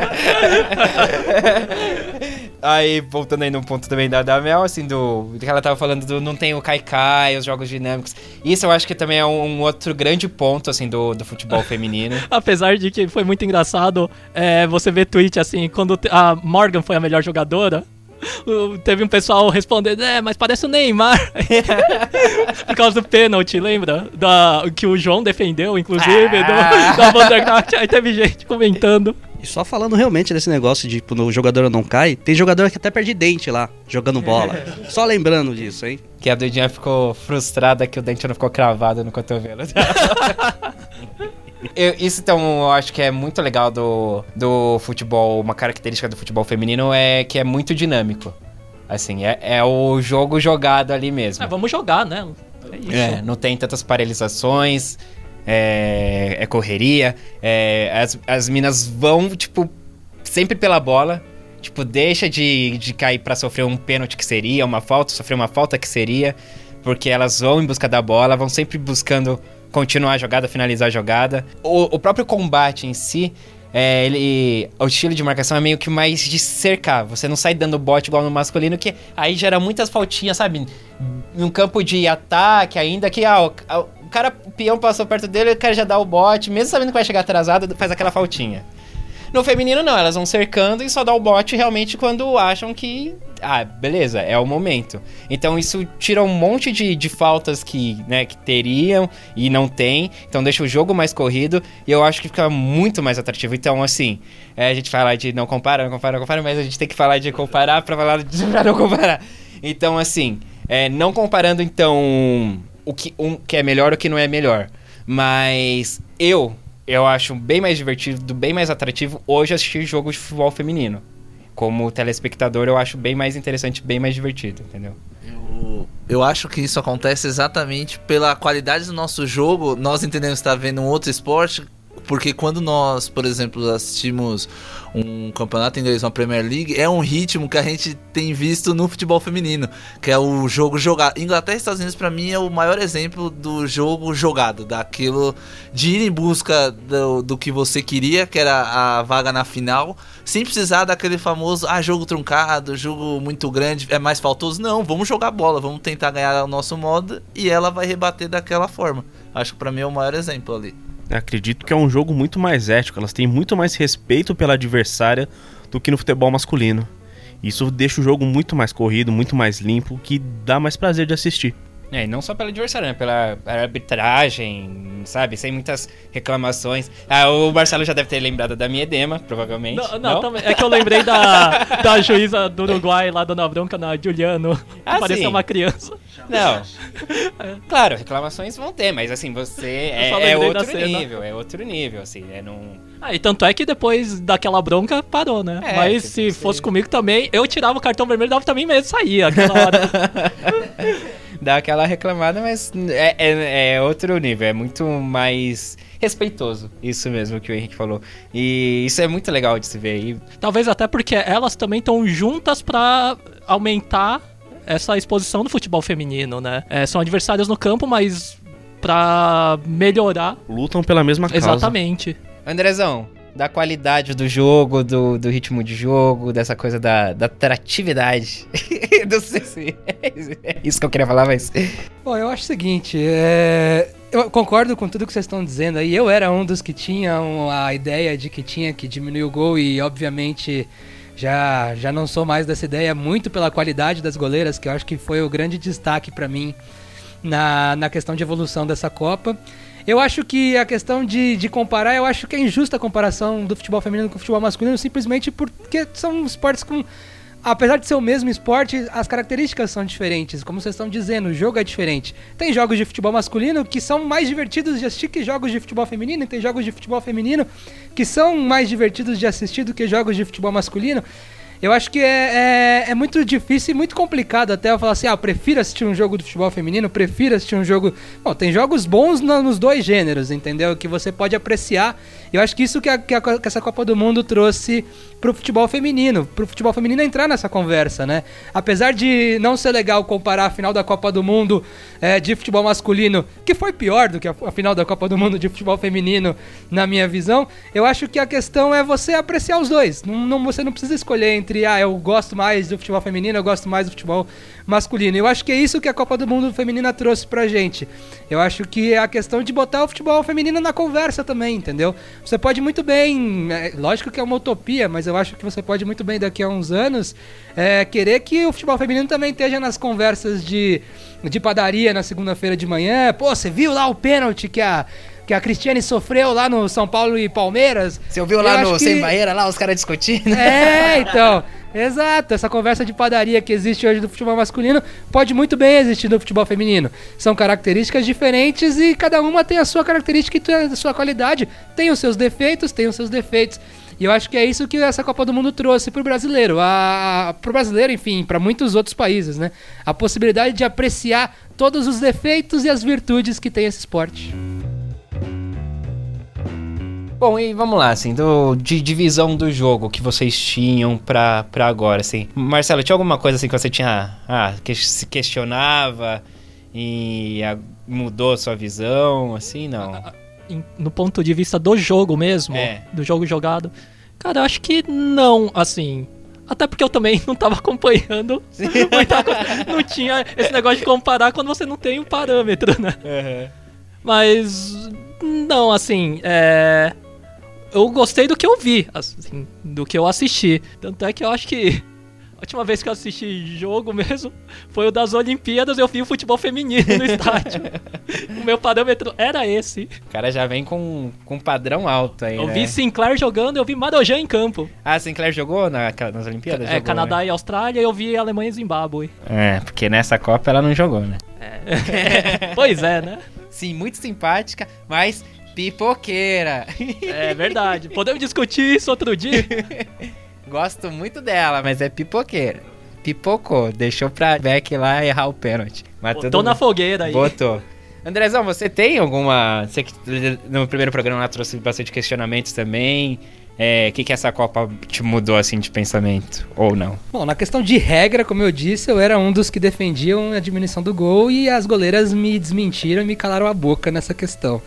(laughs) aí, voltando aí no ponto também da, da Mel, assim, do. do que ela tava falando do não tem o Kaikai, os jogos dinâmicos. Isso eu acho que também é um, um outro grande ponto, assim, do, do futebol feminino. (laughs) Apesar de que foi muito engraçado é, você ver tweet assim, quando a Morgan foi a melhor jogadora. O- Teve um pessoal respondendo, é, mas parece o Neymar. (laughs) Por causa do pênalti, lembra? Da, que o João defendeu, inclusive, Ah. do, da Vandergracht. Aí teve gente comentando. E só falando realmente desse negócio de tipo, no jogador não cai, tem jogador que até perde dente lá, jogando bola. só lembrando disso, hein? Que a Dudinha ficou frustrada que o dente não ficou cravado no cotovelo. (laughs) Eu- isso então eu acho que é muito legal do, do futebol, uma característica do futebol feminino é que é muito dinâmico. Assim, é, é o jogo jogado ali mesmo. É, vamos jogar, né? É isso. É, não tem tantas paralisações, é, é correria, é, as, as minas vão, tipo, sempre pela bola. Tipo, deixa de, de cair pra sofrer um pênalti que seria, uma falta, sofrer uma falta que seria, porque elas vão em busca da bola, vão sempre buscando continuar a jogada, finalizar a jogada. O, o próprio combate em si, é, ele, o estilo de marcação é meio que mais de cercar. Você não sai dando bote igual no masculino, que aí gera muitas faltinhas, sabe? Num campo de ataque, ainda que ah, o, o cara, o peão passou perto dele, o cara já dá o bote, mesmo sabendo que vai chegar atrasado, faz aquela faltinha. No feminino, não, elas vão cercando e só dá o bote realmente quando acham que. Ah, beleza, é o momento. Então isso tira um monte de, de faltas que, né, que teriam e não tem. Então deixa o jogo mais corrido e eu acho que fica muito mais atrativo. Então, assim, é, a gente fala de não compara, não compara, não compara, mas a gente tem que falar de comparar pra falar de (laughs) pra não comparar. Então, assim, é, não comparando, então, o que, um, que é melhor o que não é melhor. Mas eu, eu acho bem mais divertido, bem mais atrativo hoje assistir jogo de futebol feminino. Como telespectador, eu acho bem mais interessante, bem mais divertido, entendeu? Eu, eu acho que isso acontece exatamente pela qualidade do nosso jogo. Nós entendemos estar vendo um outro esporte. Porque quando nós, por exemplo, assistimos um campeonato inglês, uma Premier League, é um ritmo que a gente tem visto no futebol feminino, que é o jogo jogado. Inglaterra e Estados Unidos, pra mim, é o maior exemplo do jogo jogado, daquilo de ir em busca do, do que você queria, que era a vaga na final, sem precisar daquele famoso, ah, jogo truncado, jogo muito grande, é mais faltoso. Não, vamos jogar bola, vamos tentar ganhar o nosso modo e ela vai rebater daquela forma. Acho que pra mim é o maior exemplo ali. Acredito que é um jogo muito mais ético, elas têm muito mais respeito pela adversária do que no futebol masculino. Isso deixa o jogo muito mais corrido, muito mais limpo, que dá mais prazer de assistir. É, e não só pela adversária, né? Pela arbitragem, sabe? Sem muitas reclamações. Ah, o Marcelo já deve ter lembrado da minha edema, provavelmente. Não, não, também- é que eu lembrei da, (laughs) da juíza do Uruguai lá dando a bronca na Juliano, que Ah, parecia sim. uma criança. Não. (laughs) Claro, reclamações vão ter, mas assim, você é, é outro nível, é outro nível, assim, é num... Ah, e tanto é que depois daquela bronca parou, né? É, Mas se você- fosse comigo também, eu tirava o cartão vermelho e dava também mesmo, saía aquela hora. (laughs) Dá aquela reclamada, mas é, é, é outro nível, é muito mais respeitoso, isso mesmo que o Henrique falou. E isso é muito legal de se ver. E Talvez até porque elas também estão juntas pra aumentar essa exposição do futebol feminino, né? É, são adversárias no campo, mas pra melhorar. Lutam pela mesma causa. Exatamente. Andrezão, da qualidade do jogo, do, do ritmo de jogo, dessa coisa da, da atratividade. Não sei se é isso que eu queria falar, mas. Bom, eu acho o seguinte, é, eu concordo com tudo que vocês estão dizendo aí. Eu era um dos que tinham a ideia de que tinha que diminuir o gol e, obviamente, já, já não sou mais dessa ideia, muito pela qualidade das goleiras, que eu acho que foi o grande destaque pra mim na, na questão de evolução dessa Copa. Eu acho que a questão de, de comparar, eu acho que é injusta a comparação do futebol feminino com o futebol masculino, simplesmente porque são esportes com. Apesar de ser o mesmo esporte, as características são diferentes. Como vocês estão dizendo, o jogo é diferente. Tem jogos de futebol masculino que são mais divertidos de assistir que jogos de futebol feminino, e tem jogos de futebol feminino que são mais divertidos de assistir do que jogos de futebol masculino. Eu acho que é, é, é muito difícil e muito complicado até eu falar assim, ah, prefiro assistir um jogo de futebol feminino, prefiro assistir um jogo... Bom, tem jogos bons no- nos dois gêneros, entendeu? Que você pode apreciar. Eu acho que isso que, a- que a- que essa Copa do Mundo trouxe pro futebol feminino, pro futebol feminino entrar nessa conversa, né? Apesar de não ser legal comparar a final da Copa do Mundo é, de futebol masculino, que foi pior do que a, a final da Copa do Mundo de futebol feminino, na minha visão, eu acho que a questão é você apreciar os dois. Não, não- você não precisa escolher entre, ah, eu gosto mais do futebol feminino, eu gosto mais do futebol masculino. Eu acho que é isso que a Copa do Mundo feminina trouxe pra gente. Eu acho que é a questão de botar o futebol feminino na conversa também, entendeu? Você pode muito bem, é, lógico que é uma utopia, mas eu acho que você pode muito bem daqui a uns anos é, querer que o futebol feminino também esteja nas conversas de, de padaria na segunda-feira de manhã. Pô, você viu lá o pênalti que a que a Cristiane sofreu lá no São Paulo e Palmeiras? Você ouviu lá no que- Sem Barreira, lá, os caras discutindo? é, então. (laughs) Exato, essa conversa de padaria que existe hoje do futebol masculino pode muito bem existir no futebol feminino. São características diferentes e cada uma tem a sua característica e a sua qualidade. Tem os seus defeitos, tem os seus defeitos. E eu acho que é isso que essa Copa do Mundo trouxe pro brasileiro. A, pro brasileiro, enfim, para muitos outros países, né? A possibilidade de apreciar todos os defeitos e as virtudes que tem esse esporte. Bom, e vamos lá, assim, do, de divisão do jogo que vocês tinham pra, pra agora, assim. Marcelo, tinha alguma coisa assim que você tinha, ah, que se questionava e ah, mudou sua visão, assim, não? Em- no ponto de vista do jogo mesmo, É. do jogo jogado, cara, eu acho que não, assim. Até porque eu também (laughs) não tava acompanhando. (laughs) Não tinha esse negócio de comparar quando você não tem um parâmetro, né? Mas não, assim, é. Eu gostei do que eu vi, assim, do que eu assisti. Tanto é que eu acho que a última vez que eu assisti jogo (laughs) mesmo foi o das Olimpíadas, eu vi o futebol feminino no estádio. (laughs) o meu parâmetro era esse. O cara já vem com, com um padrão alto aí, Eu né? vi Sinclair jogando, eu vi Marojan em campo. Ah, Sinclair jogou na, nas Olimpíadas? é, Jogou, Canadá né? e Austrália, eu vi Alemanha e Zimbábue. É, porque nessa Copa ela não jogou, né? (laughs) pois é, né? Sim, muito simpática, mas pipoqueira. É verdade. Podemos discutir isso outro dia? (laughs) Gosto muito dela, mas é pipoqueira. Pipocou, deixou pra Beck lá errar o pênalti. Mas Botou tudo na fogueira aí. Botou. Andrezão, você tem alguma. Você que no primeiro programa lá trouxe bastante questionamentos também. É, O que, que essa Copa te mudou assim de pensamento? Ou não? Bom, na questão de regra, como eu disse, eu era um dos que defendiam a diminuição do gol e as goleiras me desmentiram e me calaram a boca nessa questão.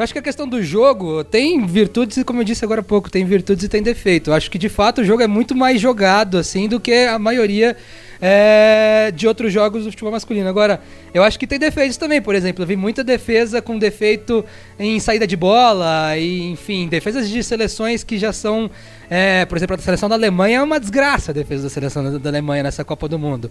Eu acho que a questão do jogo tem virtudes e, como eu disse agora há pouco, tem virtudes e tem defeito. Eu acho que de fato o jogo é muito mais jogado assim do que a maioria é, de outros jogos do futebol masculino. Agora, eu acho que tem defeitos também. Por exemplo, eu vi muita defesa com defeito em saída de bola e, enfim, defesas de seleções que já são, é, por exemplo, a seleção da Alemanha é uma desgraça a defesa da seleção da, da Alemanha nessa Copa do Mundo.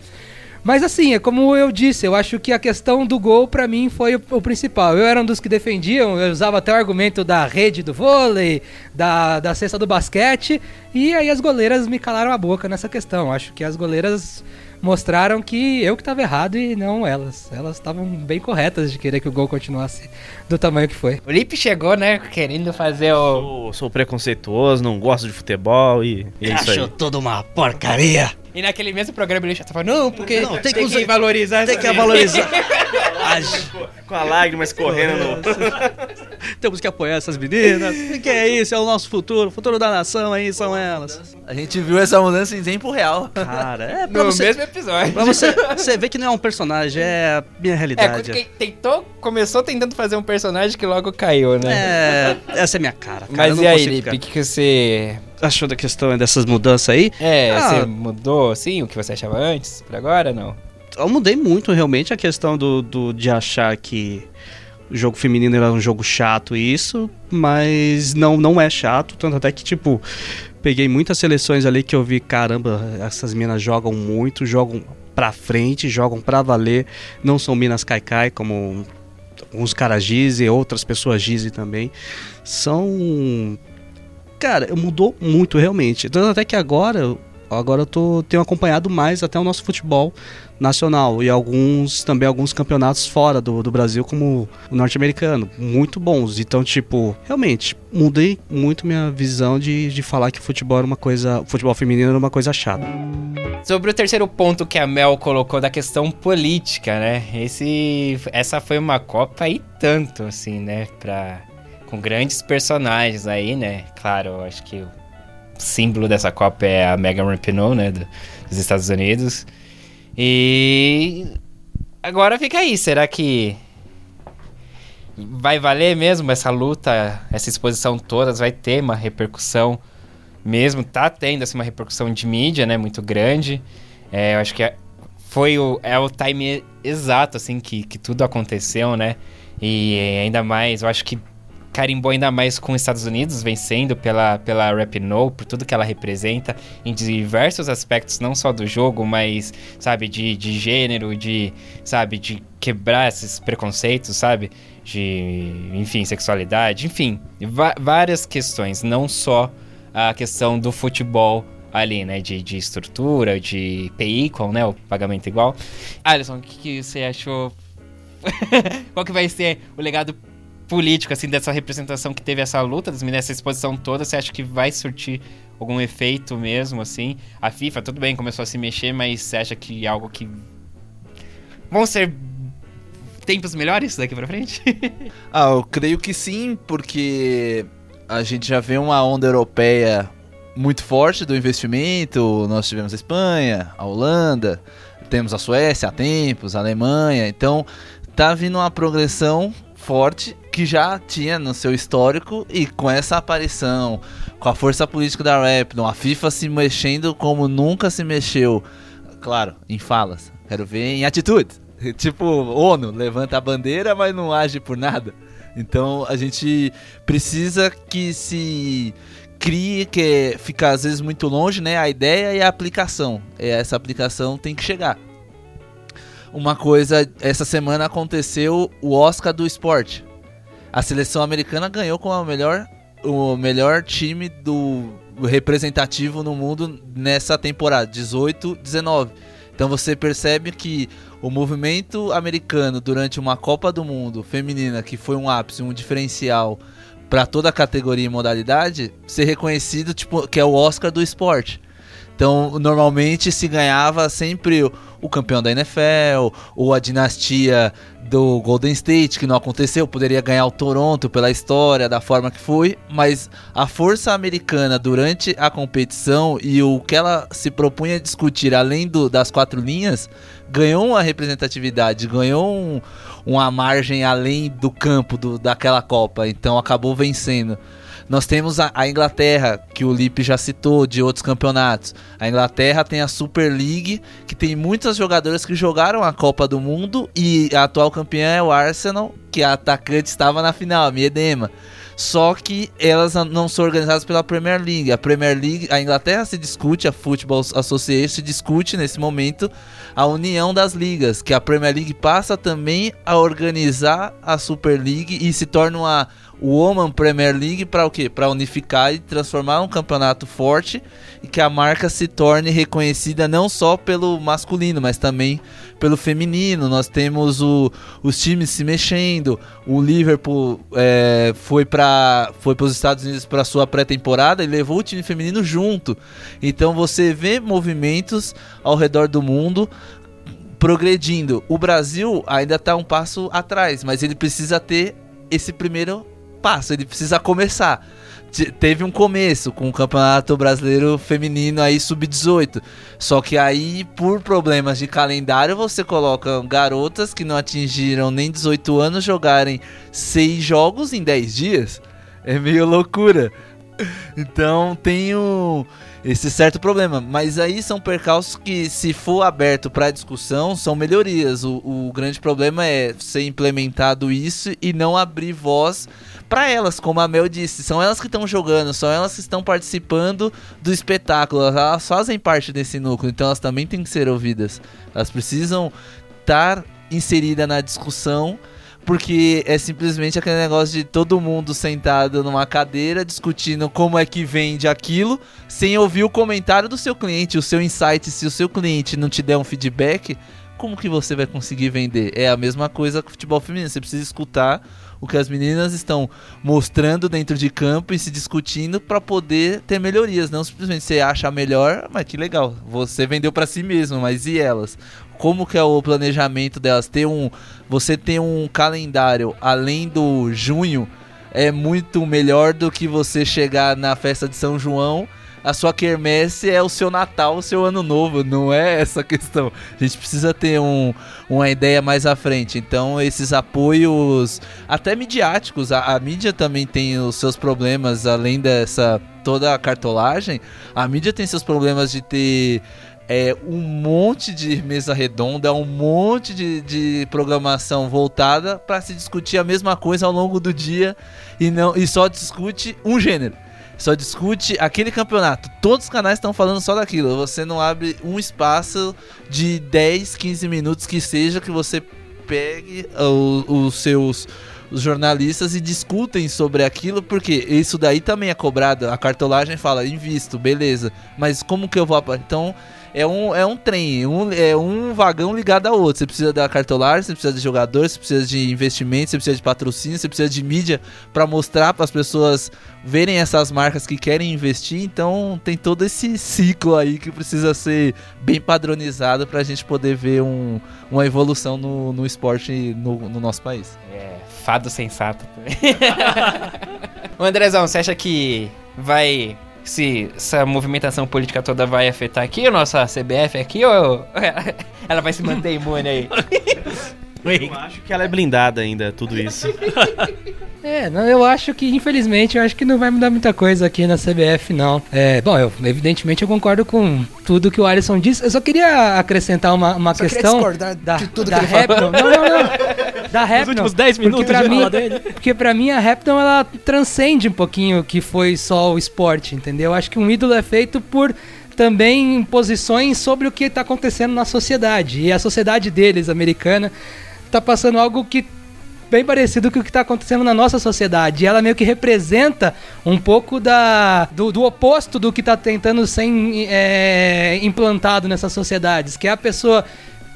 Mas assim, é como eu disse, eu acho que a questão do gol pra mim foi o, o principal. Eu era um dos que defendiam, eu usava até o argumento da rede do vôlei, da, da cesta do basquete, e aí as goleiras me calaram a boca nessa questão. Acho que as goleiras mostraram que eu que estava errado e não elas. Elas estavam bem corretas de querer que o gol continuasse do tamanho que foi. O Lipe chegou, né, querendo fazer o... Sou, sou preconceituoso, não gosto de futebol e, e é isso aí. tudo uma porcaria. E naquele mesmo programa ele já tava, não, porque Não, tem, que, valorizar Tem que gente." valorizar. (laughs) Com a lágrima escorrendo no... Temos que apoiar essas meninas. O que é isso? É o nosso futuro. O futuro da nação aí são elas. A gente viu essa mudança em tempo real. Cara, é (laughs) pra No você, mesmo episódio. pra você, você ver que não é um personagem, é a minha É, realidade. quem tentou, começou tentando fazer um personagem que logo caiu, né? É, essa é minha cara. cara. eu Mas não e aí, Lipe, o que, que você... Achou da questão dessas mudanças aí? É, Ah. você mudou, assim, o que você achava antes, por agora, não? eu mudei muito realmente a questão do, do- de achar que o jogo feminino era um jogo chato e isso, mas não, não é chato, tanto até que, tipo, peguei muitas seleções ali que eu vi, caramba, essas minas jogam muito, jogam pra frente, jogam pra valer, não são minas caicai, como alguns caras dizem, outras pessoas dizem também, são... Cara, mudou muito realmente, tanto até que agora... Agora eu tô, tenho acompanhado mais até o nosso futebol nacional e alguns também alguns campeonatos fora do, do Brasil como o norte-americano muito bons então tipo realmente mudei muito minha visão de, de falar que futebol era uma coisa futebol feminino era uma coisa chata Sobre o terceiro ponto que a Mel colocou da questão política, né? Esse, essa foi uma Copa e tanto, assim, né? Pra, com grandes personagens aí, né? Claro, acho que o símbolo dessa Copa é a Megan Rapinoe, né? do- dos Estados Unidos. E agora fica aí, será que vai valer mesmo essa luta, essa exposição toda? Vai ter uma repercussão mesmo? Tá tendo assim, uma repercussão de mídia, né? Muito grande. É, eu acho que é, foi o, é o time exato, assim, que, que tudo aconteceu, né? E ainda mais, eu acho que carimbou ainda mais com os Estados Unidos vencendo pela, pela Rapinoe, por tudo que ela representa em diversos aspectos, não só do jogo, mas, sabe, de, de gênero, de, sabe, de quebrar esses preconceitos, sabe? De, enfim, sexualidade, enfim, várias questões, não só a questão do futebol ali, né, de, de estrutura, de PI, com, né, o pagamento igual. Alisson, o que, que você achou? (laughs) Qual que vai ser o legado político, assim, dessa representação que teve essa luta, das meninas, essa exposição toda, você acha que vai surtir algum efeito mesmo, assim? A FIFA, tudo bem, começou a se mexer, mas você acha que é algo que... Vão ser tempos melhores daqui pra frente? (laughs) Ah, eu creio que sim, porque a gente já vê uma onda europeia muito forte do investimento. Nós tivemos a Espanha, a Holanda, temos a Suécia há tempos, a Alemanha. Então, tá vindo uma progressão forte que já tinha no seu histórico e com essa aparição, com a força política da Rapidon, a FIFA se mexendo como nunca se mexeu. Claro, em falas. Quero ver em atitudes. (laughs) Tipo, ONU levanta a bandeira, mas não age por nada. Então a gente precisa que se crie, que fica às vezes muito longe, né? A ideia e a aplicação. E essa aplicação tem que chegar. Uma coisa, essa semana aconteceu o Oscar do esporte. A seleção americana ganhou com a melhor, o melhor time do representativo no mundo nessa temporada, 18-19. Então você percebe que o movimento americano durante uma Copa do Mundo feminina, que foi um ápice, um diferencial para toda a categoria e modalidade, ser reconhecido tipo que é o Oscar do esporte. Então, normalmente se ganhava sempre o campeão da NFL, ou a dinastia do Golden State, que não aconteceu, poderia ganhar o Toronto pela história, da forma que foi, mas a força americana durante a competição e o que ela se propunha discutir além do, das quatro linhas, ganhou uma representatividade, ganhou um, uma margem além do campo do, daquela Copa, então acabou vencendo. Nós temos a, a Inglaterra, que o Lipe já citou, de outros campeonatos. A Inglaterra tem a Super League, que tem muitas jogadoras que jogaram a Copa do Mundo e a atual campeã é o Arsenal, que a atacante estava na final, a Miedema. só que elas não são organizadas pela Premier League. A Premier League, a Inglaterra se discute, a Football Association se discute nesse momento a união das ligas, que a Premier League passa também a organizar a Super League e se torna uma Woman Premier League para o quê? Para unificar e transformar um campeonato forte e que a marca se torne reconhecida não só pelo masculino, mas também pelo feminino. Nós temos o, os times se mexendo. O Liverpool é, foi para foi os Estados Unidos para sua pré-temporada e levou o time feminino junto. Então você vê movimentos ao redor do mundo progredindo. O Brasil ainda está um passo atrás, mas ele precisa ter esse primeiro passo, ele precisa começar. Teve um começo com o Campeonato Brasileiro Feminino aí sub-18. Só que aí, por problemas de calendário, você coloca garotas que não atingiram nem 18 anos jogarem seis jogos em 10 dias. É meio loucura. Então tem um, esse certo problema. Mas aí são percalços que, se for aberto para discussão, são melhorias. O, o grande problema é ser implementado isso e não abrir voz para elas, como a Mel disse, são elas que estão jogando, são elas que estão participando do espetáculo, elas fazem parte desse núcleo, então elas também têm que ser ouvidas. Elas precisam estar inseridas na discussão, porque é simplesmente aquele negócio de todo mundo sentado numa cadeira discutindo como é que vende aquilo, sem ouvir o comentário do seu cliente, o seu insight, se o seu cliente não te der um feedback, como que você vai conseguir vender? É a mesma coisa com o futebol feminino, você precisa escutar o que as meninas estão mostrando dentro de campo e se discutindo para poder ter melhorias. Não simplesmente você acha melhor, mas que legal, você vendeu para si mesmo, mas e elas? Como que é o planejamento delas? Ter um, você ter um calendário além do junho é muito melhor do que você chegar na festa de São João a sua quermesse é o seu Natal, o seu Ano Novo, não é essa questão. A gente precisa ter um, uma ideia mais à frente. Então, esses apoios, até midiáticos, a, a mídia também tem os seus problemas, além dessa toda a cartolagem, a mídia tem seus problemas de ter é, um monte de mesa redonda, um monte de, de programação voltada para se discutir a mesma coisa ao longo do dia e não e só discute um gênero só discute aquele campeonato. Todos os canais estão falando só daquilo. Você não abre um espaço de 10, 15 minutos que seja que você pegue os, os seus os jornalistas e discutem sobre aquilo, porque isso daí também é cobrado. A cartolagem fala, invisto, beleza, mas como que eu vou. Então é um, é um trem, um, é um vagão ligado ao outro. Você precisa da cartolagem, você precisa de jogadores, você precisa de investimento, você precisa de patrocínio, você precisa de mídia para mostrar para as pessoas verem essas marcas que querem investir. Então tem todo esse ciclo aí que precisa ser bem padronizado para a gente poder ver um, uma evolução no, no esporte no, no nosso país. É, fado sensato. (laughs) Andrezão, você acha que vai se essa movimentação política toda vai afetar aqui a nossa CBF aqui ou (laughs) ela vai se manter imune aí? (laughs) Eu acho que ela é blindada ainda, tudo isso. (laughs) É, não, eu acho que, infelizmente, eu acho que não vai mudar muita coisa aqui na CBF, não. É, bom, eu, evidentemente eu concordo com tudo que o Alisson disse. Eu só queria acrescentar uma, uma só questão da, de tudo da que ele Não, não, não. Da (laughs) Rapton. Os últimos 10 minutos pra de mim, dele. Porque pra mim a Rapton, ela transcende um pouquinho o que foi só o esporte, entendeu? Eu acho que um ídolo é feito por também posições sobre o que está acontecendo na sociedade. E a sociedade deles, americana, está passando algo que bem parecido com o que está acontecendo na nossa sociedade. Ela meio que representa um pouco da, do, do oposto do que está tentando ser é, implantado nessas sociedades, que é a pessoa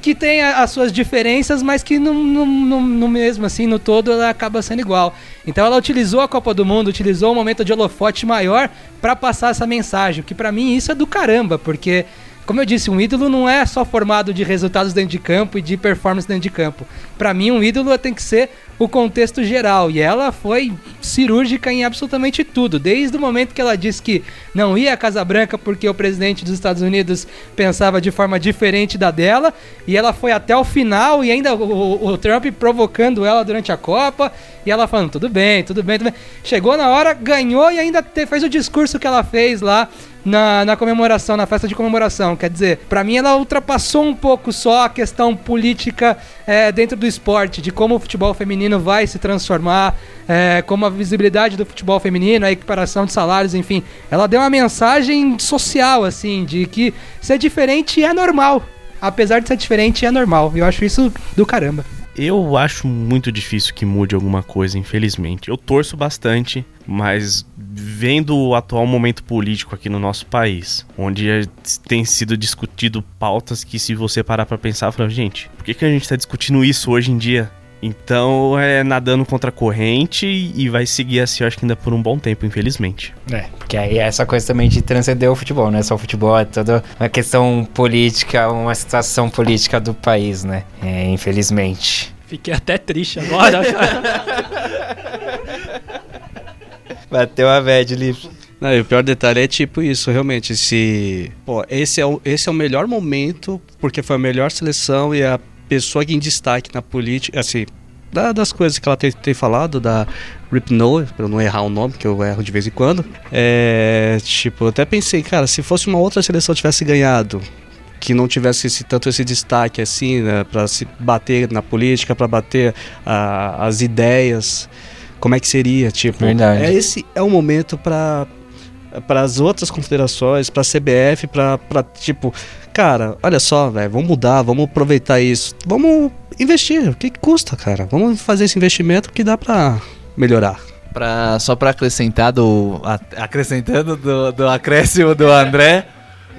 que tem as suas diferenças, mas que no, no, no, no, mesmo assim, no todo, ela acaba sendo igual. Então ela utilizou a Copa do Mundo, utilizou um momento de holofote maior para passar essa mensagem, que para mim isso é do caramba, porque como eu disse, um ídolo não é só formado de resultados dentro de campo e de performance dentro de campo. Para mim, um ídolo tem que ser o contexto geral. E ela foi cirúrgica em absolutamente tudo. Desde o momento que ela disse que não ia à Casa Branca porque o presidente dos Estados Unidos pensava de forma diferente da dela. E ela foi até o final e ainda o, o, Trump provocando ela durante a Copa. E ela falando, tudo bem, tudo bem, tudo bem. Chegou na hora, ganhou e ainda te, fez o discurso que ela fez lá na, na comemoração, na festa de comemoração. Quer dizer, para mim ela ultrapassou um pouco só a questão política é, dentro do esporte, de como o futebol feminino vai se transformar, é, como visibilidade do futebol feminino, a equiparação de salários, enfim. Ela deu uma mensagem social, assim, de que ser diferente é normal. Apesar de ser diferente, é normal. Eu acho isso do caramba. Eu acho muito difícil que mude alguma coisa, infelizmente. Eu torço bastante, mas vendo o atual momento político aqui no nosso país, onde tem sido discutido pautas que se você parar para pensar, fala, gente, por que, que a gente está discutindo isso hoje em dia? Então é nadando contra a corrente e vai seguir assim, eu acho que ainda por um bom tempo, infelizmente. É, porque aí é essa coisa também de transcender o futebol, não é só o futebol, é toda uma questão política, uma situação política do país, né? É, infelizmente. Fiquei até triste agora. (laughs) Bateu a bad, Lips. Não, e o pior detalhe é tipo isso, realmente. Se. Pô, esse é, o, esse é o melhor momento, porque foi a melhor seleção e a pessoa em destaque na política, assim, da, das coisas que ela tem, tem falado, da Rip Noah, pra eu não errar o nome, que eu erro de vez em quando. É. Tipo, eu até pensei, cara, se fosse uma outra seleção tivesse ganhado, que não tivesse esse, tanto esse destaque assim, né, para se bater na política, para bater a, as ideias, como é que seria? Tipo, Verdade. é esse é o momento para para as outras confederações, para a CBF, para tipo, cara, olha só, velho, vamos mudar, vamos aproveitar isso, vamos investir, o que, que custa, cara? Vamos fazer esse investimento que dá para melhorar. Pra, só para acrescentar do a- acrescentando do, do acréscimo do André,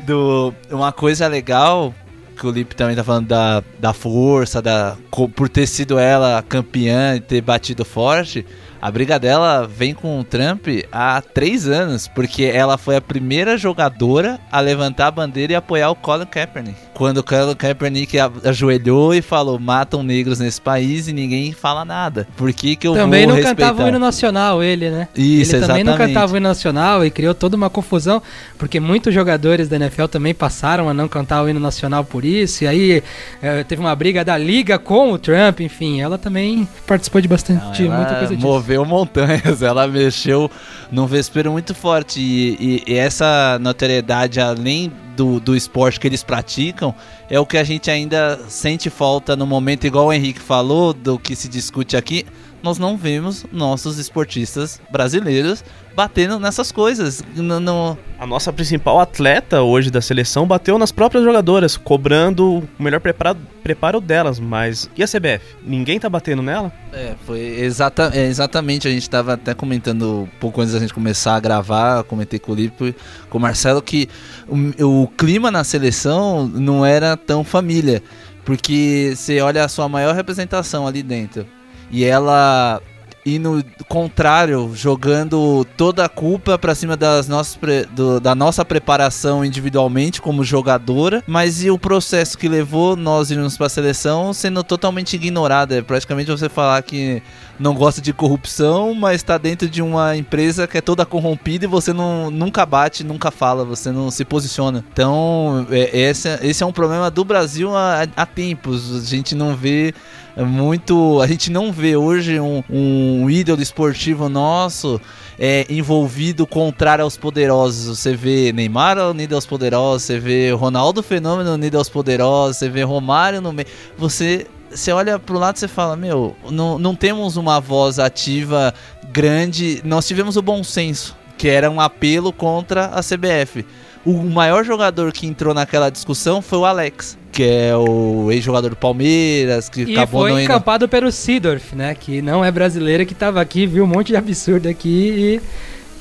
do uma coisa legal que o Lipe também tá falando da, da força, da por ter sido ela campeã e ter batido forte. A briga dela vem com o Trump há três anos, porque ela foi a primeira jogadora a levantar a bandeira e apoiar o Colin Kaepernick. Quando o Colin Kaepernick ajoelhou e falou: matam negros nesse país e ninguém fala nada. Por que, que eu também vou não respeitar? cantava o hino nacional, ele, né? Isso, ele também não cantava o hino nacional e criou toda uma confusão, porque muitos jogadores da NFL também passaram a não cantar o hino nacional por isso, e aí eh, teve uma briga da liga com o Trump, enfim, ela também participou de bastante, Não, muita coisa disso. moveu montanhas, (laughs) ela mexeu num vespeiro muito forte. E, e- e essa notoriedade, além do, do esporte que eles praticam, é o que a gente ainda sente falta no momento, igual o Henrique falou, do que se discute aqui. Nós não vemos nossos esportistas brasileiros batendo nessas coisas. No, no- A nossa principal atleta hoje da seleção bateu nas próprias jogadoras, cobrando o melhor preparado, preparo delas, mas e a CBF? Ninguém tá batendo nela? É, foi exata, é, exatamente. A gente tava até comentando um pouco antes da gente começar a gravar. Comentei com o Lipe, com o Marcelo, que o, o clima na seleção não era tão família. Porque você olha a sua maior representação ali dentro e ela e no contrário, jogando toda a culpa pra cima das nossas do- da nossa preparação individualmente como jogadora, mas e o processo que levou nós irmos pra seleção sendo totalmente ignorado. É praticamente você falar que não gosta de corrupção, mas tá dentro de uma empresa que é toda corrompida e você não, nunca bate, nunca fala, você não se posiciona. Então, é, esse, esse é um problema do Brasil há, há tempos. A gente não vê muito. A gente não vê hoje um, um ídolo esportivo nosso é, envolvido contrário aos poderosos. Você vê Neymar unido aos poderosos, você vê Ronaldo Fenômeno unido aos poderosos, você vê Romário no meio. Você. Você olha pro lado e você fala, meu, não, não temos uma voz ativa grande. Nós tivemos o bom senso, que era um apelo contra a CBF. O maior jogador que entrou naquela discussão foi o Alex, que é o ex-jogador do Palmeiras, que E acabou foi não encampado pelo Sidorf, né? Que não é brasileira, que tava aqui, viu um monte de absurdo aqui e,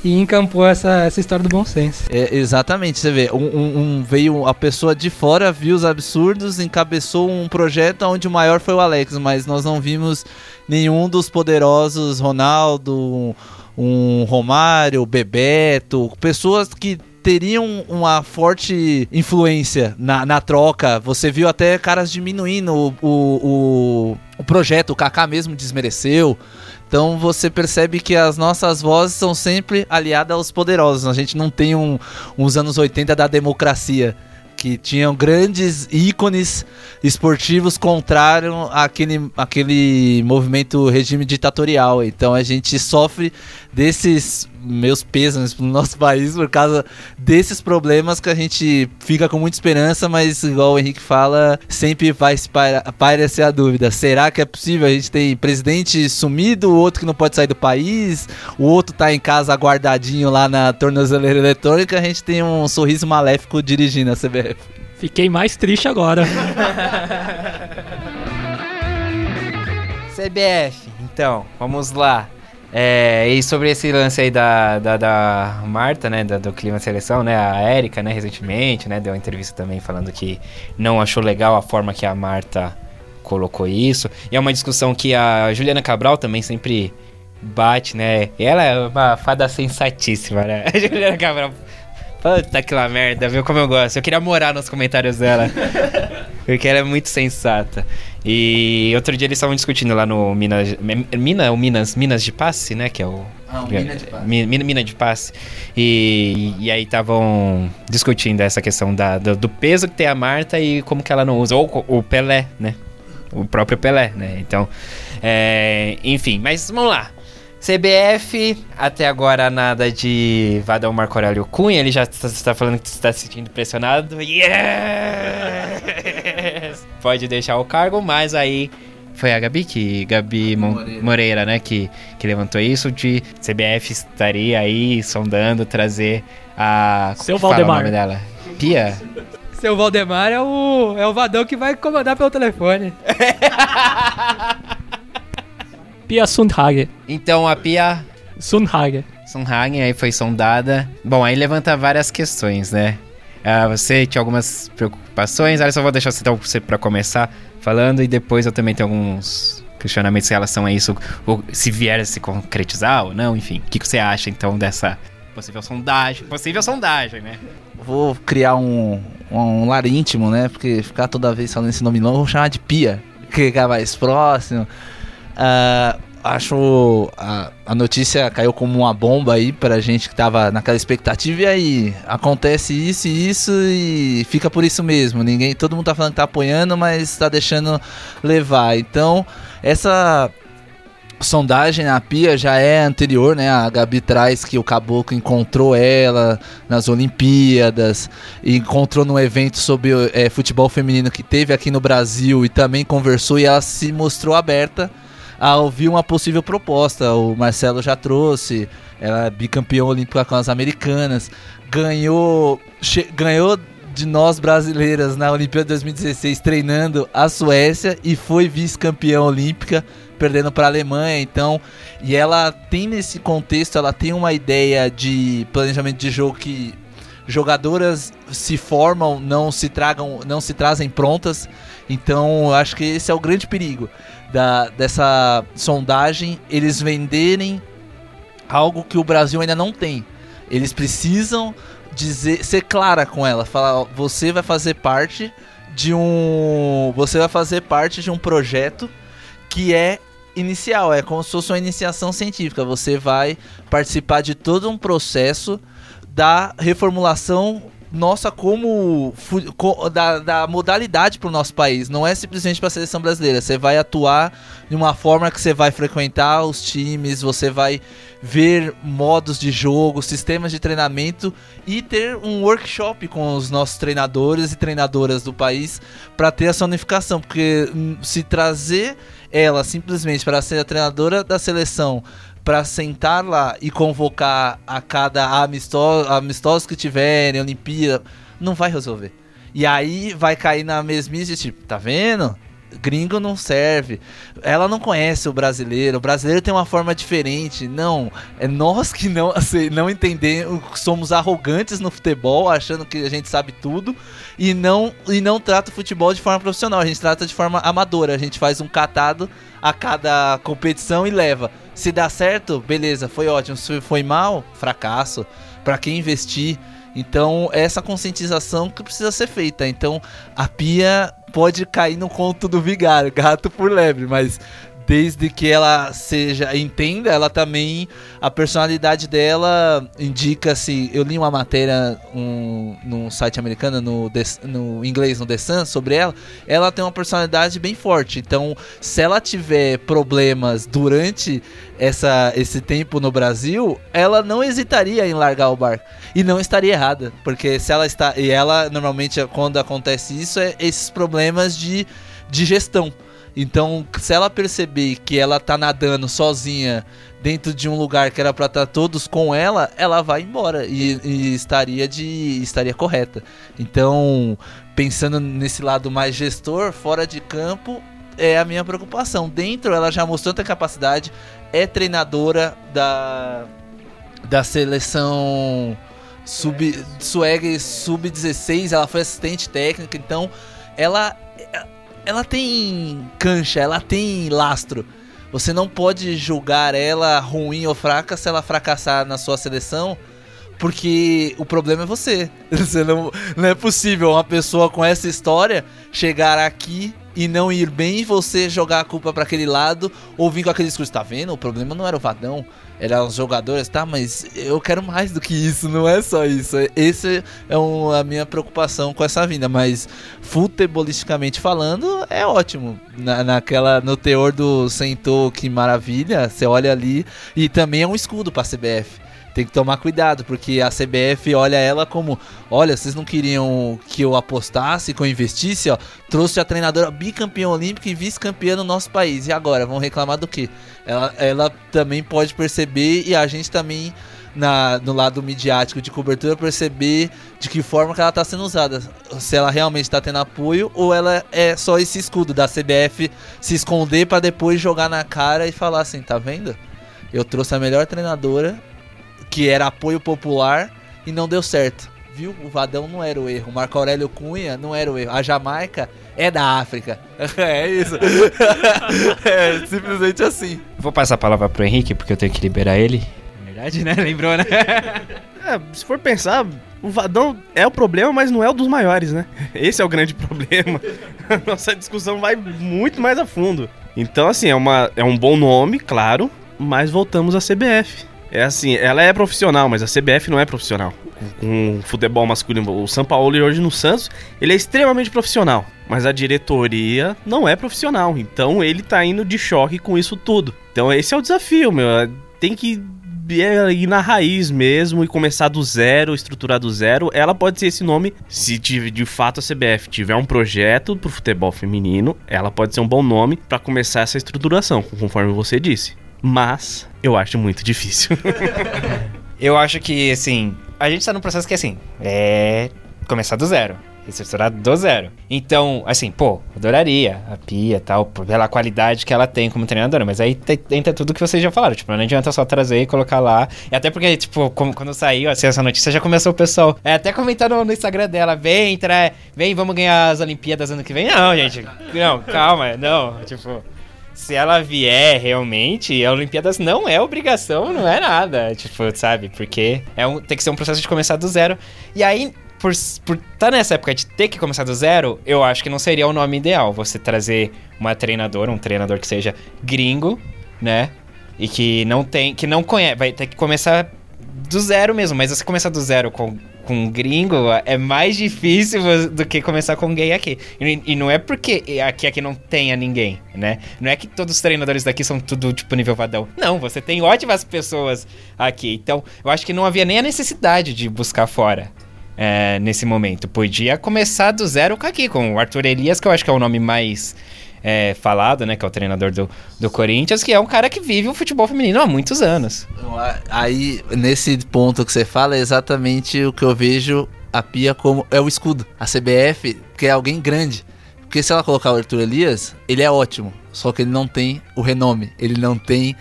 e encampou essa, essa história do bom senso. É, exatamente, você vê, um, um- um- veio a pessoa de fora, viu os absurdos, encabeçou um projeto onde o maior foi o Alex, mas nós não vimos nenhum dos poderosos, Ronaldo, um Romário, Bebeto, pessoas que teriam uma forte influência na, na troca. Você viu até caras diminuindo o, o, o, o projeto, o Kaká mesmo desmereceu. Então você percebe que as nossas vozes são sempre aliadas aos poderosos. A gente não tem um, uns anos 80 da democracia. Que tinham grandes ícones esportivos contrário àquele, àquele movimento regime ditatorial. Então a gente sofre desses meus pêsames pro nosso país por causa desses problemas que a gente fica com muita esperança, mas igual o Henrique fala, sempre vai se parecer a dúvida. Será que é possível? A gente tem presidente sumido, o outro que não pode sair do país, o outro tá em casa guardadinho lá na tornozeleira eletrônica, a gente tem um sorriso maléfico dirigindo a CBF. Fiquei mais triste agora. (laughs) CBF, então, vamos lá. É, e sobre esse lance aí da, da, da Marta, né, da, do clima seleção, né, a Érica, né, recentemente, né, deu uma entrevista também falando que não achou legal a forma que a Marta colocou isso. E é uma discussão que a Juliana Cabral também sempre bate, né, e ela é uma fada sensatíssima, né, (laughs) a Juliana Cabral... Puta que lá merda, viu como eu gosto. Eu queria morar nos comentários dela. (laughs) porque ela é muito sensata. E outro dia eles estavam discutindo lá no Minas. Mina ou Minas? Minas de Passe, né? Que é o. Ah, o Mina de Passe. Mina, Mina de Passe. E, e aí estavam discutindo essa questão da, do, do, peso que tem a Marta e como que ela não usa. Ou o Pelé, né? O próprio Pelé, né? Então. É, enfim, mas vamos lá. CBF, até agora nada de Vadão Marco Aurélio Cunha, ele já está falando que está se sentindo pressionado. Yes! (laughs) Pode deixar o cargo, mas aí foi a Gabi que Gabi Moreira. Moreira, né, que, que levantou isso de CBF estaria aí sondando trazer a Seu Valdemar. o nome dela? Pia. Seu Valdemar é o é o Vadão que vai comandar pelo telefone. (laughs) Pia Sundhage. Então a Pia Sundhage. Sundhage aí foi sondada. Bom, aí levanta várias questões, né? Uh, você tinha algumas preocupações. Olha, só vou deixar você para começar falando e depois eu também tenho alguns questionamentos em relação a isso, ou se vier a se concretizar ou não, enfim. O que, que você acha então dessa possível sondagem? Possível sondagem, né? Vou criar um, um lar íntimo, né? Porque ficar toda vez falando esse nome longo, vou chamar de Pia, que é mais próximo. Uh, acho a, a notícia caiu como uma bomba aí pra gente que tava naquela expectativa e aí acontece isso e isso e fica por isso mesmo. Ninguém, todo mundo tá falando que tá apoiando, mas tá deixando levar. Então, essa sondagem na Pia já é anterior, né? A Gabi traz que o Caboclo encontrou ela nas Olimpíadas, encontrou num evento sobre é, futebol feminino que teve aqui no Brasil e também conversou e ela se mostrou aberta a ouvir uma possível proposta. O Marcelo já trouxe, ela é bicampeã olímpica com as americanas, ganhou, ganhou de nós brasileiras na Olimpíada 2016 treinando a Suécia e foi vice-campeã olímpica perdendo para a Alemanha, então, e ela tem nesse contexto, ela tem uma ideia de planejamento de jogo que jogadoras se formam, não se tragam, não se trazem prontas. Então, acho que esse é o grande perigo da, dessa sondagem, eles venderem algo que o Brasil ainda não tem. Eles precisam dizer, ser clara com ela, falar, você vai fazer parte de um, você vai fazer parte de um projeto que é inicial, é como se fosse uma iniciação científica. Você vai participar de todo um processo da reformulação nossa como da, da modalidade para o nosso país. Não é simplesmente para a seleção brasileira. Você vai atuar de uma forma que você vai frequentar os times, você vai ver modos de jogo, sistemas de treinamento e ter um workshop com os nossos treinadores e treinadoras do país para ter essa unificação. Porque hum, se trazer ela simplesmente para ser a treinadora da seleção para sentar lá e convocar a cada amistoso, amistoso que tiverem, Olimpíada, não vai resolver. E aí vai cair na mesmice, tipo, tá vendo? Gringo não serve. Ela não conhece o brasileiro. O brasileiro tem uma forma diferente. Não, é nós que não, assim, não entendemos, somos arrogantes no futebol, achando que a gente sabe tudo e não e não trata o futebol de forma profissional. A gente trata de forma amadora. A gente faz um catado a cada competição e leva. Se dá certo, beleza, foi ótimo. Se foi mal, fracasso. Para quem investir. Então, é essa conscientização que precisa ser feita. Então, a pia pode cair no conto do vigário, gato por lebre, mas desde que ela seja entenda, ela também a personalidade dela indica se eu li uma matéria um, num site americano no, no inglês no The Sun sobre ela, ela tem uma personalidade bem forte. Então, se ela tiver problemas durante essa, esse tempo no Brasil, ela não hesitaria em largar o barco e não estaria errada, porque se ela está e ela normalmente quando acontece isso é esses problemas de, de gestão. Então, se ela perceber que ela tá nadando sozinha dentro de um lugar que era pra estar todos com ela, ela vai embora e, e estaria de estaria correta. Então, pensando nesse lado mais gestor, fora de campo, é a minha preocupação. Dentro, ela já mostrou tanta capacidade, é treinadora da da seleção sub Swag sub 16, ela foi assistente técnica, então ela ela tem cancha, ela tem lastro. Você não pode julgar ela ruim ou fraca se ela fracassar na sua seleção, porque o problema é você. (laughs) Você não, não é possível uma pessoa com essa história chegar aqui e não ir bem e você jogar a culpa para aquele lado ou vir com aquele discurso, tá vendo? O problema não era o Vadão, eram jogadores, tá? Mas eu quero mais do que isso, não é só isso. Essa é um- a minha preocupação com essa vinda, mas futebolisticamente falando, é ótimo. Na, naquela, no teor do sentou, que maravilha, você olha ali e também é um escudo pra CBF. Tem que tomar cuidado, porque a CBF olha ela como: olha, vocês não queriam que eu apostasse, que eu investisse, ó. Trouxe a treinadora bicampeã olímpica e vice-campeã no nosso país. E agora? Vão reclamar do quê? Ela, ela também pode perceber e a gente também, na, no lado midiático de cobertura, perceber de que forma que ela está sendo usada. Se ela realmente está tendo apoio ou ela é só esse escudo da CBF se esconder para depois jogar na cara e falar assim: tá vendo? Eu trouxe a melhor treinadora que era apoio popular e não deu certo. Viu? O Vadão não era o erro. O Marco Aurélio Cunha não era o erro. A Jamaica é da África. (laughs) é isso. (laughs) é simplesmente assim. Vou passar a palavra pro Henrique, porque eu tenho que liberar ele. Verdade, né? (laughs) Lembrou, né? É, se for pensar, o Vadão é o problema, mas não é o dos maiores, né? Esse é o grande problema. A nossa discussão vai muito mais a fundo. Então, assim, é, uma, é um bom nome, claro, mas voltamos à CBF. É assim, ela é profissional, mas a CBF não é profissional. Com futebol masculino, o São Paulo hoje no Santos, ele é extremamente profissional. Mas a diretoria não é profissional. Então ele tá indo de choque com isso tudo. Então esse é o desafio, meu. Tem que é, ir na raiz mesmo e começar do zero, estruturar do zero. Ela pode ser esse nome, se de fato a CBF tiver um projeto pro futebol feminino, ela pode ser um bom nome para começar essa estruturação, conforme você disse. Mas eu acho muito difícil. (laughs) Eu acho que, assim, a gente tá num processo que, assim, é começar do zero. Estruturar do zero. Então, assim, pô, adoraria a Pia tal, pela qualidade que ela tem como treinadora. Mas aí entra tudo que vocês já falaram. Tipo, não adianta só trazer e colocar lá. E até porque, tipo, como- quando saiu assim, essa notícia, já começou o pessoal é, até comentando no Instagram dela: vem, tra... vem, vamos ganhar as Olimpíadas ano que vem. Não, gente. Não, calma, não. Tipo. Se ela vier realmente, a Olimpíadas não é obrigação, não é nada. Tipo, sabe? Porque é um, tem que ser um processo de começar do zero. E aí, por estar tá nessa época de ter que começar do zero, eu acho que não seria o nome ideal. Você trazer uma treinadora, um treinador que seja gringo, né? E que não tem. que não conhece. Vai ter que começar do zero mesmo. Mas você começar do zero com, com gringo é mais difícil do que começar com gay aqui. E, e não é porque aqui, aqui não tenha ninguém, né? Não é que todos os treinadores daqui são tudo, tipo, nível vadão. Não, você tem ótimas pessoas aqui. Então, eu acho que não havia nem a necessidade de buscar fora. é, nesse momento. Podia começar do zero com aqui, com o Arthur Elias, que eu acho que é o nome mais é, falado, né? Que é o treinador do, do Corinthians, que é um cara que vive o futebol feminino há muitos anos. Então, Aí, nesse ponto que você fala, é exatamente o que eu vejo a Pia como é o escudo. A CBF, que é alguém grande. Porque se ela colocar o Arthur Elias, ele é ótimo. Só que ele não tem o renome. Ele não tem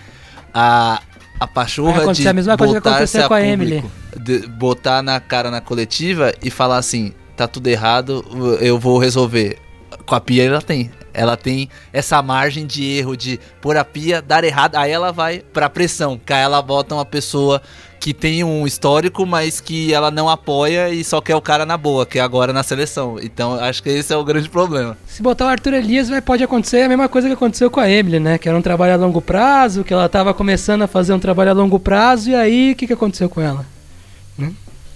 a, a pachorra acontecer de a mesma coisa que aconteceu a com a público. Emily. De- botar na cara na coletiva e falar assim, tá tudo errado, eu vou resolver. Com a Pia ela tem. Ela tem essa margem de erro de pôr a pia, dar errado, aí ela vai pra pressão, que aí ela bota uma pessoa que tem um histórico, mas que ela não apoia e só quer o cara na boa, que é agora na seleção. Então acho que esse é o grande problema. Se botar o Arthur Elias, vai, pode acontecer a mesma coisa que aconteceu com a Emily, né? Que era um trabalho a longo prazo, que ela tava começando a fazer um trabalho a longo prazo, e aí o que, que aconteceu com ela?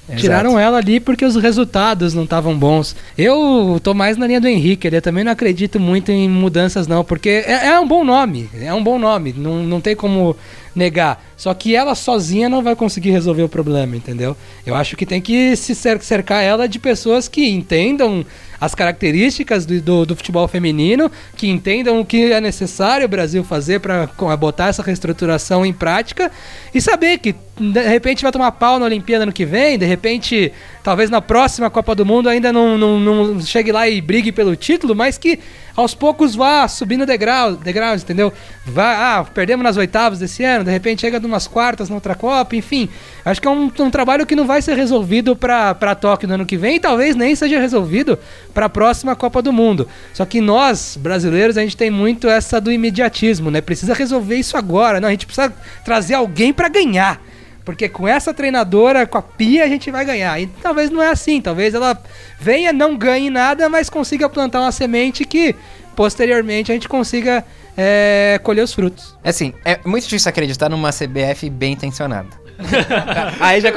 Né? Tiraram ela ali porque os resultados não estavam bons. Eu tô mais na linha do Henrique, eu também não acredito muito em mudanças, não, porque é, é um bom nome, é um bom nome, não, não tem como negar. Só que ela sozinha não vai conseguir resolver o problema, entendeu? Eu acho que tem que se cer- cercar ela de pessoas que entendam as características do, do, do futebol feminino, que entendam o que é necessário o Brasil fazer para botar essa reestruturação em prática e saber que de repente vai tomar pau na Olimpíada ano que vem, de repente, talvez na próxima Copa do Mundo ainda não, não, não chegue lá e brigue pelo título, mas que aos poucos vá subindo degrau, degraus, entendeu? Vá, ah, perdemos nas oitavas desse ano, de repente chega numas quartas na outra Copa, enfim. Acho que é um, um trabalho que não vai ser resolvido para Tóquio no ano que vem e talvez nem seja resolvido para a próxima Copa do Mundo. Só que nós, brasileiros, a gente tem muito essa do imediatismo, né? Precisa resolver isso agora, não, a gente precisa trazer alguém para ganhar. Porque com essa treinadora, com a pia, a gente vai ganhar. E talvez não é assim. Talvez ela venha, não ganhe nada, mas consiga plantar uma semente que posteriormente a gente consiga é, colher os frutos. Assim, é muito difícil acreditar numa CBF bem intencionada. (laughs) aí já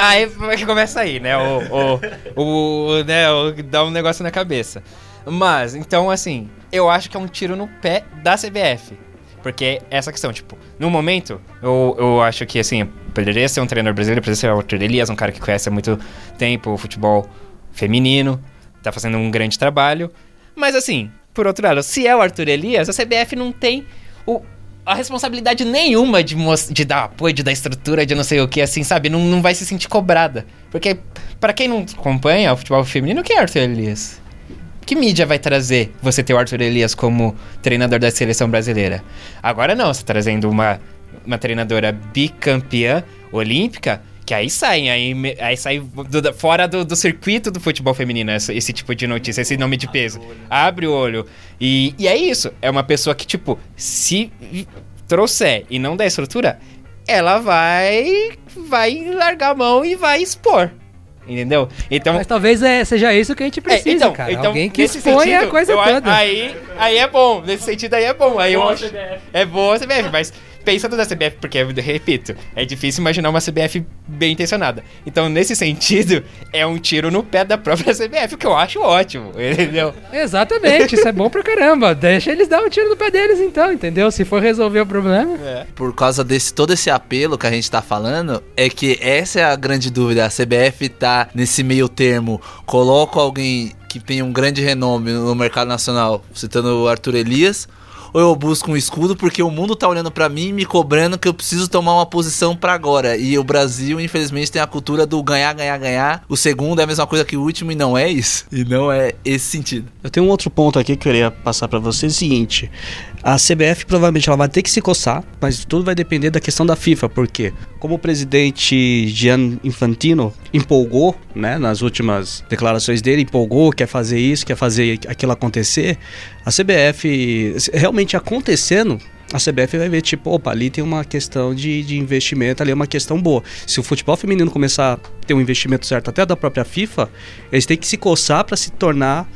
aí que começa aí, né? O, o, o, né? O, dá um negócio na cabeça. Mas, então, assim, eu acho que é um tiro no pé da CBF. Porque essa questão, tipo, no momento, eu, eu acho que, assim, poderia ser um treinador brasileiro, poderia ser o Arthur Elias, um cara que conhece há muito tempo o futebol feminino, tá fazendo um grande trabalho. Mas, assim, por outro lado, se é o Arthur Elias, a CBF não tem o, a responsabilidade nenhuma de, de dar apoio, de dar estrutura, de não sei o que, assim, sabe? Não, não vai se sentir cobrada. Porque, pra quem não acompanha o futebol feminino, quem é Arthur Elias? Que mídia vai trazer você ter o Arthur Elias como treinador da seleção brasileira? Agora não, você tá trazendo uma, uma treinadora bicampeã olímpica, que aí sai, aí, aí sai do- fora do, do circuito do futebol feminino, essa- esse, tipo de notícia, esse nome de peso. Abre o olho. E, e é isso, é uma pessoa que, tipo, se trouxer e não der estrutura, ela vai, vai largar a mão e vai expor. Entendeu? Então, Mas talvez é, seja isso que a gente precisa, é, então, cara. então, Alguém que expõe a sentido, coisa eu a- toda. Aí, aí é bom, nesse sentido aí é bom. Aí eu Boa acho, CBF. é boa a CBF, mas pensando na CBF, porque, eu repito, é difícil imaginar uma CBF bem intencionada. Então, nesse (laughs) sentido, é um tiro no pé da própria (laughs) CBF, o que eu acho ótimo, (laughs) entendeu? Exatamente, isso é bom pra caramba. Deixa eles dar um tiro no pé deles então, entendeu? Se for resolver o problema. Por causa desse todo esse apelo que a gente tá falando, é que essa é a grande dúvida. A CBF tá nesse meio termo. Coloca alguém que tem um grande renome no mercado nacional, citando o Arthur Elias, ou eu busco um escudo porque o mundo tá olhando pra mim e me cobrando que eu preciso tomar uma posição pra agora. E o Brasil, infelizmente, tem a cultura do ganhar, ganhar, ganhar. O segundo é a mesma coisa que o último e não é isso. E não é esse sentido. Eu tenho um outro ponto aqui que eu queria passar pra vocês, é o seguinte, a CBF provavelmente ela vai ter que se coçar, mas tudo vai depender da questão da FIFA, porque como o presidente Gian Infantino empolgou, né, nas últimas declarações dele, empolgou, quer fazer isso, quer fazer aquilo acontecer, a CBF realmente acontecendo, a CBF vai ver, tipo, opa, ali tem uma questão de, de investimento, ali é uma questão boa. Se o futebol feminino começar a ter um investimento certo até da própria FIFA, eles têm que se coçar para se tornar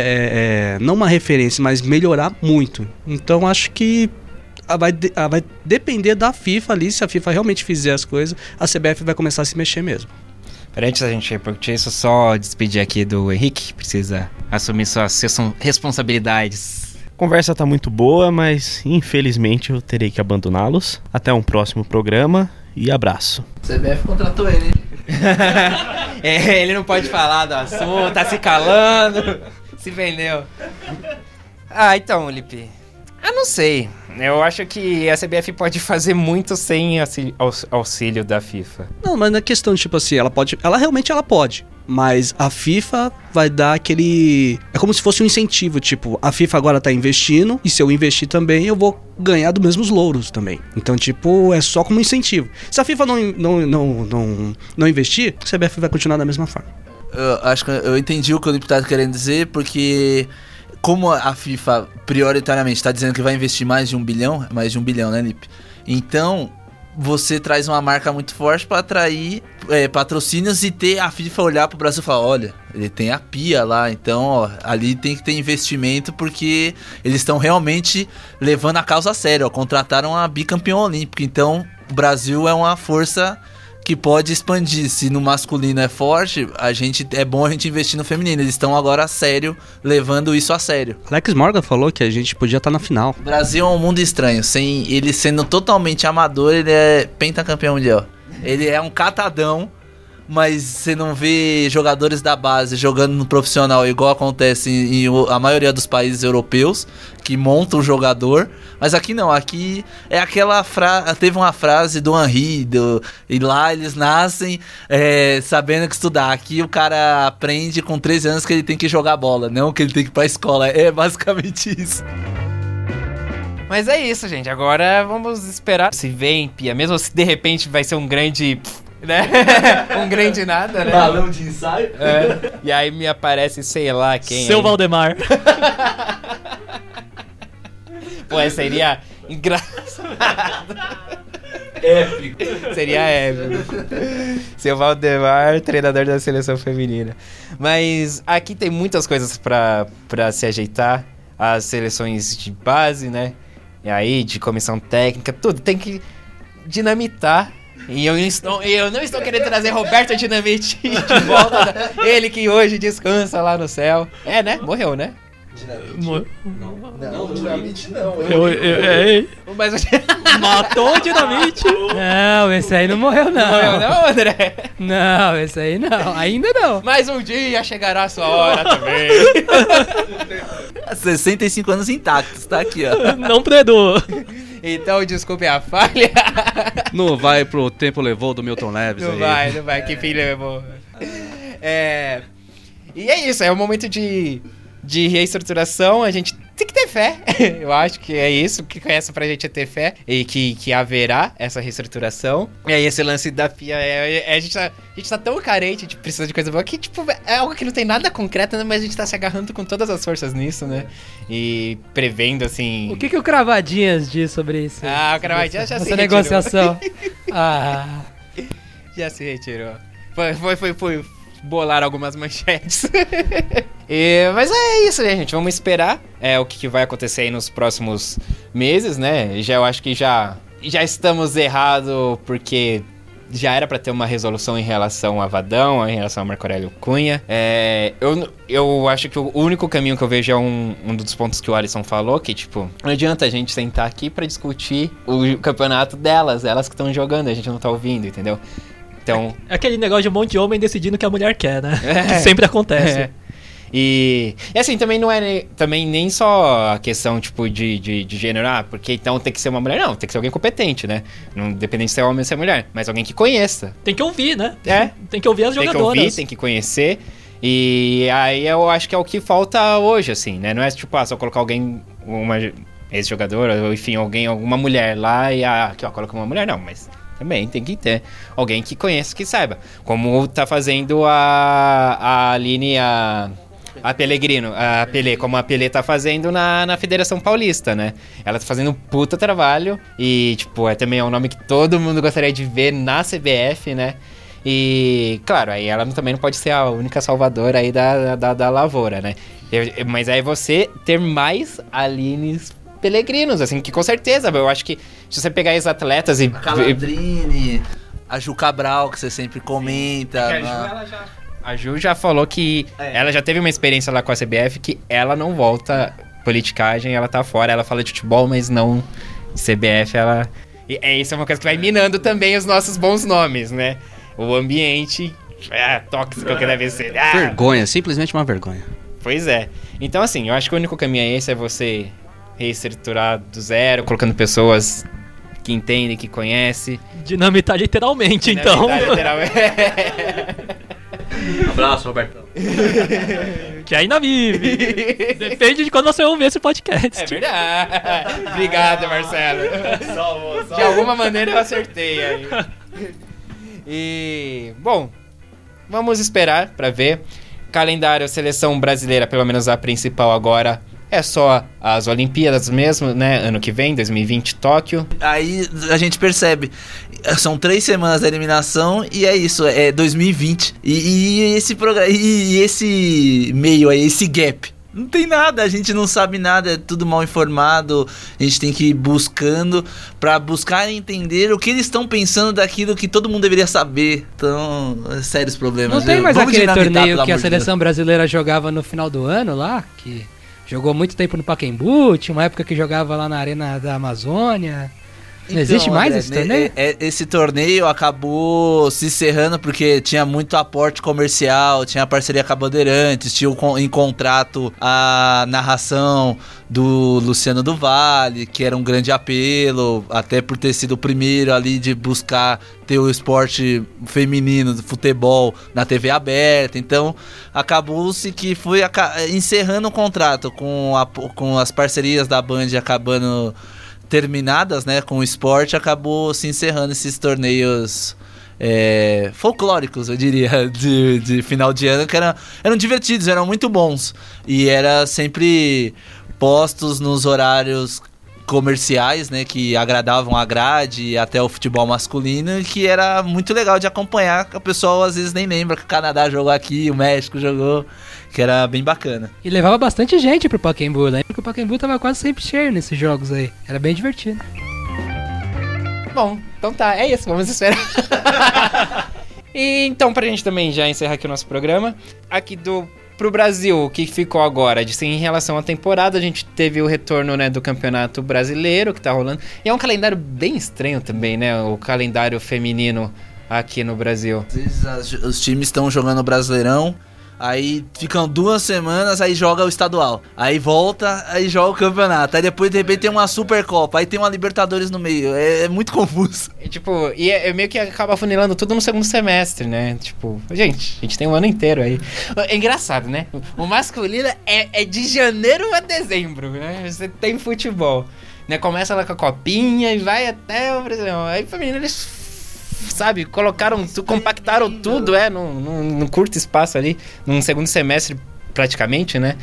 é, é, não uma referência, mas melhorar muito. Então acho que vai, de- vai depender da FIFA ali, se a FIFA realmente fizer as coisas, a CBF vai começar a se mexer mesmo. Pera, Antes da gente repercutir isso, só despedir aqui do Henrique, que precisa assumir suas res- responsabilidades. A conversa tá muito boa, mas infelizmente eu terei que abandoná-los. Até um próximo programa e abraço. CBF contratou ele, hein? (laughs) É, ele não pode falar do assunto, tá se calando, se vendeu. Ah, então, Lipe. Ah, não sei. Eu acho que a CBF pode fazer muito sem auxí- aux- auxílio da FIFA. Não, mas na questão, tipo assim, ela pode. Ela realmente ela pode. Mas a FIFA vai dar aquele. É como se fosse um incentivo. Tipo, a FIFA agora tá investindo. E se eu investir também, eu vou ganhar dos mesmos louros também. Então, tipo, é só como incentivo. Se a FIFA não, não, não, não, não investir, a CBF vai continuar da mesma forma. Eu acho que eu entendi o que o Lipe tá querendo dizer, porque como a FIFA prioritariamente está dizendo que vai investir mais de um bilhão, mais de um bilhão, né, Lipe? Então, você traz uma marca muito forte para atrair é, patrocínios e ter a FIFA olhar pro Brasil e falar, olha, ele tem a pia lá, então ó, ali tem que ter investimento porque eles estão realmente levando a causa a sério, ó, contrataram a bicampeã olímpica, então o Brasil é uma força que pode expandir. Se no masculino é forte, a gente é bom a gente investir no feminino. Eles estão agora a sério, levando isso a sério. Alex Morgan falou que a gente podia estar na final. Brasil é um mundo estranho. Sem ele sendo totalmente amador, ele é pentacampeão mundial. Ele é um catadão, mas você não vê jogadores da base jogando no profissional igual acontece em, em a maioria dos países europeus, que montam o jogador. Mas aqui não, aqui é aquela frase. Teve uma frase do Henri, do, e lá eles nascem é, sabendo que estudar. Aqui o cara aprende com 13 anos que ele tem que jogar bola, não que ele tem que ir pra escola. É basicamente isso. Mas é isso, gente. Agora vamos esperar se vem, Pia. Mesmo se de repente vai ser um grande. Né? (laughs) um grande nada, né? de ensaio. É. E aí me aparece, sei lá quem. Seu aí. Valdemar. (laughs) Pô, seria engraçado. Épico. Seria épico. Seu Valdemar, treinador da seleção feminina. Mas aqui tem muitas coisas pra, pra se ajeitar. As seleções de base, né? E aí, de comissão técnica, tudo tem que dinamitar. E eu, estou, eu não estou querendo trazer Roberto Dinamite (laughs) de volta. Ele que hoje descansa lá no céu. É, né? Morreu, né? Mo- Não, dinamite não. Eu, eu, ei, Mas (laughs) matou o dinamite. Não, esse aí não morreu, não. morreu, não, André? Não, esse aí não. Ainda não. Mas um dia chegará a sua hora também. (laughs) 65 anos intactos, tá aqui, ó. Não pro Edu. Então, desculpe a falha. (laughs) Não vai pro tempo levou do Milton Neves Não aí. vai, não vai. Que filho é bom. É... E é isso, é um momento de, de reestruturação. A gente tem que ter fé. (laughs) Eu acho que é isso. O que conhece pra gente é ter fé. E que, que haverá essa reestruturação. E aí, esse lance da FIA é. é- a, gente tá, a gente tá tão carente, a gente precisa de coisa boa que, tipo, é algo que não tem nada concreto, né? Mas a gente tá se agarrando com todas as forças nisso, né? E prevendo, assim. O que, que o Cravadinhas diz sobre isso? Ah, o Cravadinhas já se Essa retirou. negociação. (laughs) ah, Já se retirou. Foi, foi, foi, foi bolar algumas manchetes. (laughs) E- mas é isso, né, gente? Vamos esperar é, o que, que vai acontecer aí nos próximos meses, né? Já, eu acho que já, já estamos errados porque já era pra ter uma resolução em relação a Vadão, em relação a Marco Aurélio Cunha. É, eu, eu acho que o único caminho que eu vejo é um, um dos pontos que o Alisson falou, que, tipo, não adianta a gente sentar aqui pra discutir o campeonato delas, elas que estão jogando, a gente não tá ouvindo, entendeu? Então, É aquele negócio de um monte de homem decidindo o que a mulher quer, né? É. Que (laughs) sempre acontece. É. E, e assim, também não é também nem só a questão, tipo, de, de, de gênero, ah, porque então tem que ser uma mulher. Não, tem que ser alguém competente, né? Não dependente se é homem ou se é mulher, mas alguém que conheça. Tem que ouvir, né? É. Tem que ouvir as Tem que jogadoras. ouvir, tem que conhecer. E aí eu acho que é o que falta hoje, assim, né? Não é tipo, ah, só colocar alguém, uma ex-jogadora, ou enfim, alguém, alguma mulher lá e ah, aqui, ó, coloca uma mulher, não, mas também tem que ter alguém que conheça, que saiba. Como tá fazendo a, a Aline, a, a Pellegrino, a Pelé, como a Pelé tá fazendo na, na Federação Paulista, né? Ela tá fazendo um puta trabalho e, tipo, é também é um nome que todo mundo gostaria de ver na CBF, né? E, claro, aí ela também não pode ser a única salvadora aí da, da, da lavoura, né? Eu- mas aí você ter mais Alines Peregrinos, assim, que com certeza, eu acho que se você pegar esses atletas e... A Calandrini, a Ju Cabral, que você sempre comenta. É a Ju, na- ela já- A Ju já falou que É. ela já teve uma experiência lá com a CBF que ela não volta politicagem, ela tá fora, ela fala de futebol, mas não CBF, ela... E é, isso é uma coisa que vai minando também os nossos bons nomes, né? O ambiente é, tóxico que deve ser. Ah, Vergonha, simplesmente uma vergonha. Pois é. Então, assim, eu acho que o único caminho é esse, é você reestruturar do zero, colocando pessoas que entendem, que conhecem. Dinamitar literalmente, então. Dinamitar literalmente. (laughs) Abraço, Robertão. (laughs) que ainda vive. Depende de quando você ouvir esse podcast. É verdade. Obrigado, Marcelo. De alguma maneira eu acertei aí. E, bom, vamos esperar pra ver. Calendário seleção brasileira, pelo menos a principal agora, É só as Olimpíadas mesmo, né? Ano que vem, 2020, Tóquio. Aí a gente percebe, são três semanas da eliminação e é isso, é 2020. E, e esse programa, e esse meio aí, esse gap. Não tem nada, a gente não sabe nada, é tudo mal informado. A gente tem que ir buscando pra buscar entender o que eles estão pensando daquilo que todo mundo deveria saber. Então, é sérios problemas. Não tem mais Vamos aquele torneio que a seleção brasileira jogava no final do ano lá, que jogou muito tempo no Pacaembu, tinha uma época que jogava lá na Arena da Amazônia. Não existe mais André, esse torneio? é- é- esse torneio acabou se encerrando porque tinha muito aporte comercial, tinha parceria com a Bandeirantes, tinha em contrato a narração do Luciano do Vale, que era um grande apelo, até por ter sido o primeiro ali de buscar ter o esporte feminino do futebol na TV aberta. Então, acabou-se que foi encerrando o contrato com, a- com as parcerias da Band acabando terminadas, né, com o esporte, acabou se encerrando esses torneios é, folclóricos, eu diria, (laughs) de, de final de ano, que eram, eram divertidos, eram muito bons. E era sempre postos nos horários comerciais, né, que agradavam a grade e até o futebol masculino, e que era muito legal de acompanhar, que o pessoal às vezes nem lembra que o Canadá jogou aqui, o México jogou, que era bem bacana. E levava bastante gente pro Pacaembu, lembra que o Pacaembu tava quase sempre cheio nesses jogos aí. Era bem divertido. Bom, então tá, é isso, vamos esperar. (laughs) e então, pra gente também já encerrar aqui o nosso programa, aqui do pro Brasil, o que ficou agora, sim, em relação à temporada, a gente teve o retorno, né, do Campeonato Brasileiro que tá rolando. E é um calendário bem estranho também, né, o calendário feminino aqui no Brasil. Às vezes os times estão jogando Brasileirão, aí ficam duas semanas, aí joga o estadual. Aí volta, aí joga o campeonato. Aí depois, de repente, tem uma Supercopa, aí tem uma Libertadores no meio. É, é muito confuso. E, tipo, e é, é meio que acaba funilando tudo no segundo semestre, né? Tipo, gente, a gente tem um ano inteiro aí. É engraçado, né? O masculino é, é de janeiro a dezembro, né? Você tem futebol. Né? Começa lá com a copinha e vai até o Brasil. Aí feminino eles. Sabe, colocaram, compactaram tudo, é, num, num, num curto espaço ali, num segundo semestre praticamente, né?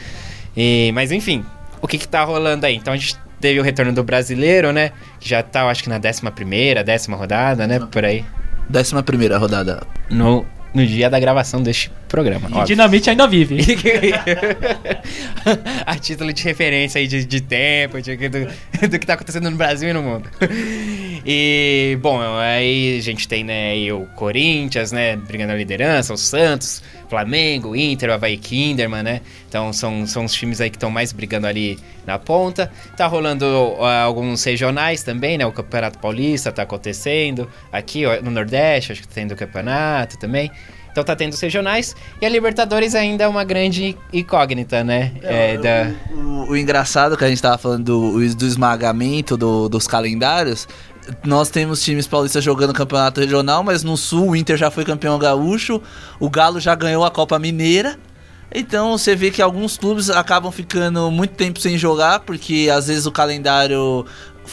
E, mas enfim, o que que tá rolando aí? Então a gente teve o retorno do brasileiro, né? Que já tá, eu acho que na décima primeira, décima rodada, né? Por aí. Décima primeira rodada. No, no dia da gravação deste programa. E óbvio. Dinamite ainda vive. (laughs) a título de referência aí de, de tempo, de- do, do que tá acontecendo no Brasil e no mundo. E, bom, aí a gente tem, né, o Corinthians, né, brigando a liderança, o Santos, Flamengo, o Inter, o Havaí Kinderman, né? Então são, são os times aí que estão mais brigando ali na ponta. Tá rolando ah, alguns regionais também, né? O Campeonato Paulista tá acontecendo. Aqui ó, no Nordeste, acho que tá tendo o campeonato também. Então tá tendo os regionais. E a Libertadores ainda é uma grande incógnita, né? É, da... O, o engraçado que a gente tava falando do, do esmagamento do- dos calendários. Nós temos times paulistas jogando campeonato regional, mas no sul o Inter já foi campeão gaúcho, o Galo já ganhou a Copa Mineira. Então você vê que alguns clubes acabam ficando muito tempo sem jogar, porque às vezes o calendário